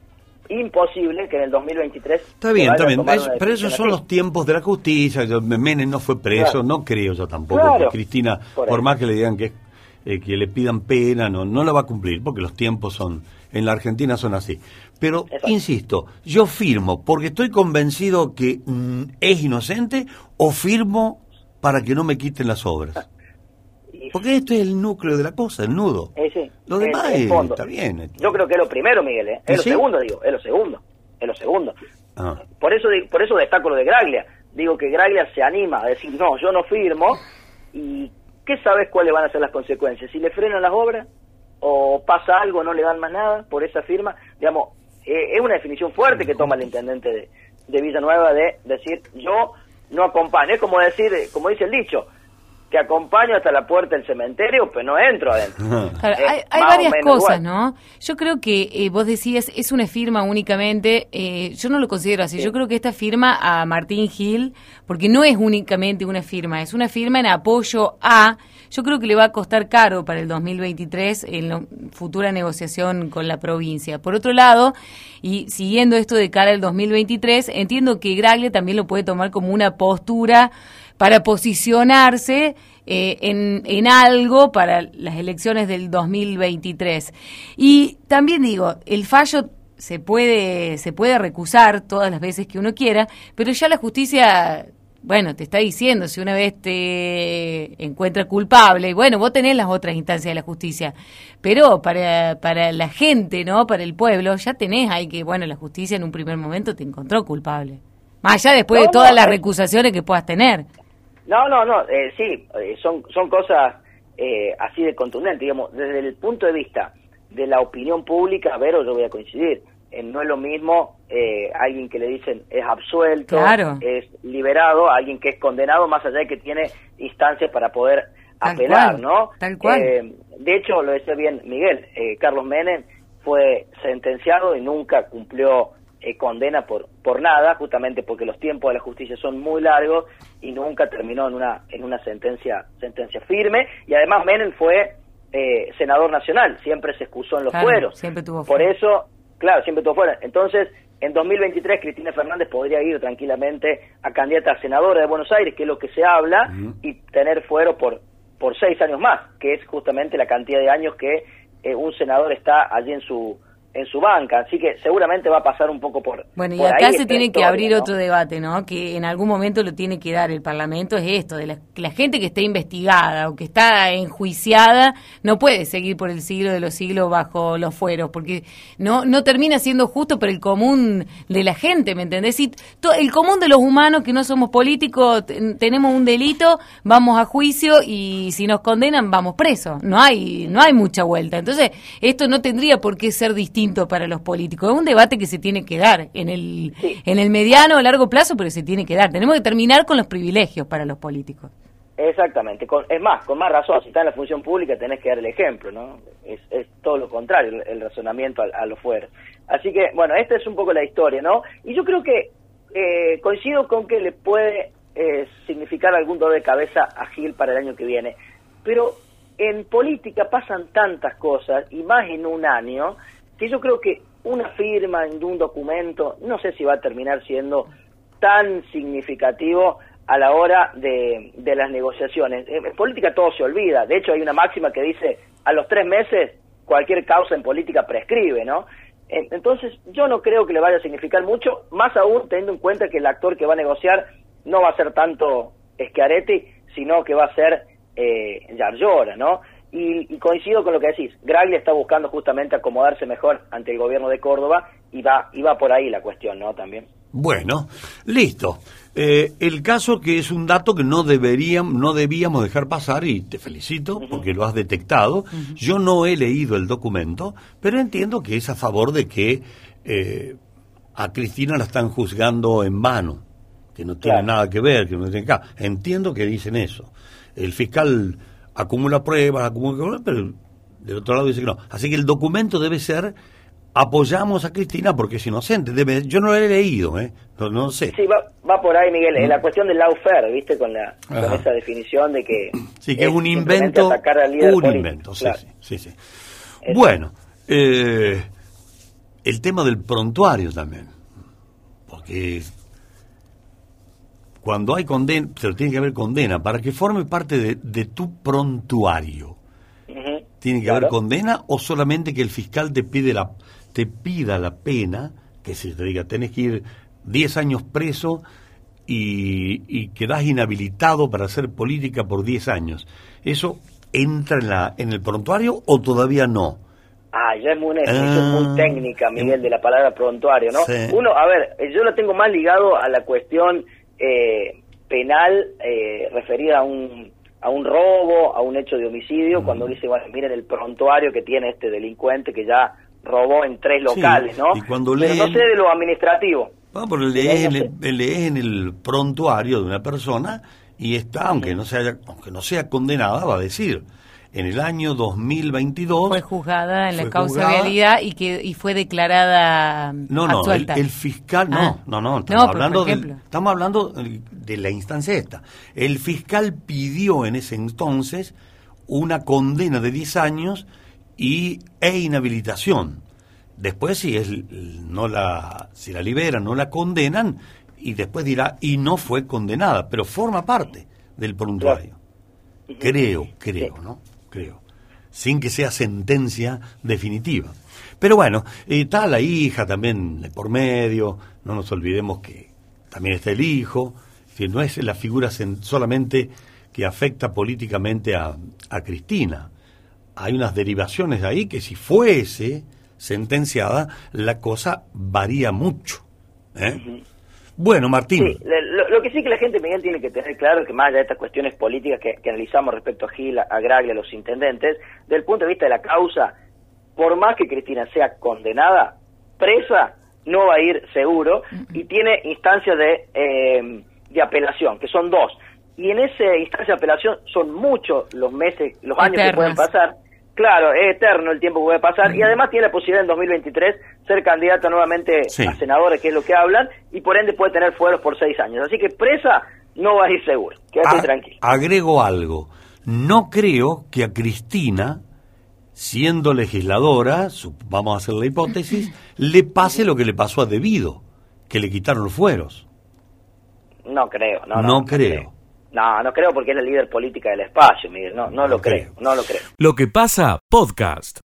imposible, que en el 2023... Está bien, está bien. Es- pero esos son los tiempos de la justicia. Menem no fue preso, Claro. no creo yo tampoco Claro. que Cristina, Por más que le digan que, eh, que le pidan pena, no, no la va a cumplir, porque los tiempos son, en la Argentina son así. Pero, insisto, yo firmo porque estoy convencido que mm, es inocente o firmo para que no me quiten las obras. Porque esto es el núcleo de la cosa, el nudo. Sí, Lo demás fondo. está bien. Yo creo que es lo primero, Miguel, ¿eh? ¿Y es lo sí? segundo, digo, es lo segundo, es lo segundo. Ah. Por eso, por eso destaco lo de Graglia. Digo que Graglia se anima a decir, no, yo no firmo. ¿Y qué sabes cuáles van a ser las consecuencias? Si le frenan las obras o pasa algo, no le dan más nada por esa firma. Digamos, eh, es una definición fuerte que toma el intendente de, de Villanueva de decir, yo no acompaño. Es como decir, como dice el dicho, te acompaño hasta la puerta del cementerio, pero no entro adentro. Claro, Eh, hay, hay varias cosas, igual. ¿no? Yo creo que eh, vos decías, es una firma únicamente, eh, yo no lo considero así, yo creo que esta firma a Martín Gil, porque no es únicamente una firma, es una firma en apoyo a, yo creo que le va a costar caro para el 2023 en la futura negociación con la provincia. Por otro lado, y siguiendo esto de cara al 2023, entiendo que Gragle también lo puede tomar como una postura para posicionarse eh, en, en algo para las elecciones del 2023. Y también digo, el fallo se puede, se puede recusar todas las veces que uno quiera, pero ya la justicia, bueno, te está diciendo, si una vez te encuentra culpable, y bueno, vos tenés las otras instancias de la justicia, pero para, para la gente, ¿no? Para el pueblo, ya tenés ahí que, bueno, la justicia en un primer momento te encontró culpable. Más allá después de todas las recusaciones que puedas tener. No, no, no, eh, sí, eh, son, son cosas eh, así de contundentes, digamos, desde el punto de vista de la opinión pública, Vero, yo voy a coincidir, eh, no es lo mismo eh, alguien que le dicen es absuelto, Claro. es liberado, a alguien que es condenado, más allá de que tiene instancias para poder Tal apelar, cual, ¿no? tal cual. Eh, de hecho, lo decía bien Miguel, eh, Carlos Menem fue sentenciado y nunca cumplió eh, condena por por nada, justamente porque los tiempos de la justicia son muy largos y nunca terminó en una en una sentencia sentencia firme y además Menem fue eh, senador nacional, siempre se excusó en los Claro, fueros. siempre tuvo Por eso, claro, siempre estuvo fuera. Entonces, en 2023 Cristina Fernández podría ir tranquilamente a candidata a senadora de Buenos Aires, que es lo que se habla, y tener fuero por por seis años más, que es justamente la cantidad de años que eh, un senador está allí en su en su banca. Así que seguramente va a pasar un poco por Bueno, y por acá ahí se tiene que abrir ¿no? otro debate, ¿no? Que en algún momento lo tiene que dar el Parlamento, es esto, de la, que la gente que está investigada o que está enjuiciada no puede seguir por el siglo de los siglos bajo los fueros, porque no, no termina siendo justo para el común de la gente, ¿me entendés? Y to- el común de los humanos que no somos políticos, ten- tenemos un delito, vamos a juicio y si nos condenan vamos presos, no hay, no hay mucha vuelta. Entonces, esto no tendría por qué ser distinto para los políticos, es un debate que se tiene que dar en el, en el mediano o largo plazo, pero se tiene que dar. Tenemos que terminar con los privilegios para los políticos. Exactamente, con- es más, con más razón, si está en la función pública tenés que dar el ejemplo, ¿no? Es, es todo lo contrario el, el razonamiento a, a lo fuera. Así que, bueno, esta es un poco la historia, ¿no? Y yo creo que eh, coincido con que le puede eh, significar algún dolor de cabeza a Gil para el año que viene, pero en política pasan tantas cosas, y más en un año, que yo creo que una firma de un documento, no sé si va a terminar siendo tan significativo a la hora de, las negociaciones. En política todo se olvida. De hecho, hay una máxima que dice, a los tres meses cualquier causa en política prescribe, ¿no? En- Entonces, yo no creo que le vaya a significar mucho, más aún teniendo en cuenta que el actor que va a negociar no va a ser tanto Schiaretti, sino que va a ser eh, Yarlora, ¿no? Y, y coincido con lo que decís, Graglia está buscando justamente acomodarse mejor ante el gobierno de Córdoba y va, y va por ahí la cuestión, ¿no? También. Bueno, listo. Eh, el caso que es un dato que no deberíamos, no debíamos dejar pasar y te felicito porque lo has detectado. Yo no he leído el documento, pero entiendo que es a favor de que eh, a Cristina la están juzgando en vano, que no tiene Claro. nada que ver, que no tiene acá. Entiendo que dicen eso. El fiscal acumula pruebas, acumula pero del otro lado dice que no. Así que el documento debe ser apoyamos a Cristina porque es inocente. Debe, yo no lo he leído, ¿eh? No, no sé. Sí, va, va por ahí, Miguel. En la cuestión del lawfare, ¿viste? Con, la, con esa definición de que. Sí, que es un invento. Un invento, sí, Claro. sí, sí, sí. Bueno, eh, el tema del prontuario también. Porque cuando hay condena, pero tiene que haber condena, para que forme parte de, de tu prontuario. ¿Tiene que Claro. haber condena o solamente que el fiscal te pide la te pida la pena, que se te diga, tenés que ir 10 años preso y, y quedás inhabilitado para hacer política por 10 años? ¿Eso entra en, la, en el prontuario o todavía no? Ah, ya es muy, una definición Ah, muy técnica, Miguel, de la palabra prontuario, ¿no? Sí. Uno, a ver, yo lo tengo más ligado a la cuestión eh, penal eh, referida a un a un robo, a un hecho de homicidio, cuando dice, bueno, miren el prontuario que tiene este delincuente que ya robó en tres Sí, locales, ¿no? y cuando Pero no sé de lo administrativo. Ah, pero lees en, el, lees en el prontuario de una persona y está, aunque no, se haya, aunque no sea condenada, va a decir, en el año 2022... Fue juzgada en la causa realidad y que y fue declarada No, no, el, fiscal, no, Ah. no, no, estamos No, hablando, del- estamos hablando de la instancia esta. El fiscal pidió en ese entonces una condena de 10 años y, e inhabilitación. Después, si es, no la, si la liberan, no la condenan, y después dirá, y no fue condenada, pero forma parte del prontuario. Creo, creo, ¿no? Creo. Sin que sea sentencia definitiva. Pero bueno, eh, está la hija también de por medio, no nos olvidemos que también está el hijo, que no es la figura solamente que afecta políticamente a, Cristina. Hay unas derivaciones de ahí que si fuese sentenciada, la cosa varía mucho. ¿eh? Bueno, Martín. Sí, le- lo, lo que sí que la gente, Miguel, tiene que tener claro que más allá de estas cuestiones políticas que, que analizamos respecto a Gil, a Graglia, a los intendentes, del punto de vista de la causa, por más que Cristina sea condenada, presa no va a ir seguro y tiene instancias de, eh, de apelación, que son dos. Y en esa instancia de apelación son muchos los meses, los años que pueden pasar. Claro, es eterno el tiempo que puede pasar y además tiene la posibilidad en 2023 ser candidata nuevamente Sí. a senadores, que es lo que hablan, y por ende puede tener fueros por seis años. Así que presa no va a ir seguro, quédate A- tranquilo. Agrego algo. No creo que a Cristina, siendo legisladora, vamos a hacer la hipótesis, le pase lo que le pasó a Debido, que le quitaron los fueros. No creo, no, No, no. creo. No, no creo porque es la líder política del espacio, Miguel. No, no lo creo, no lo creo. Lo que pasa, podcast.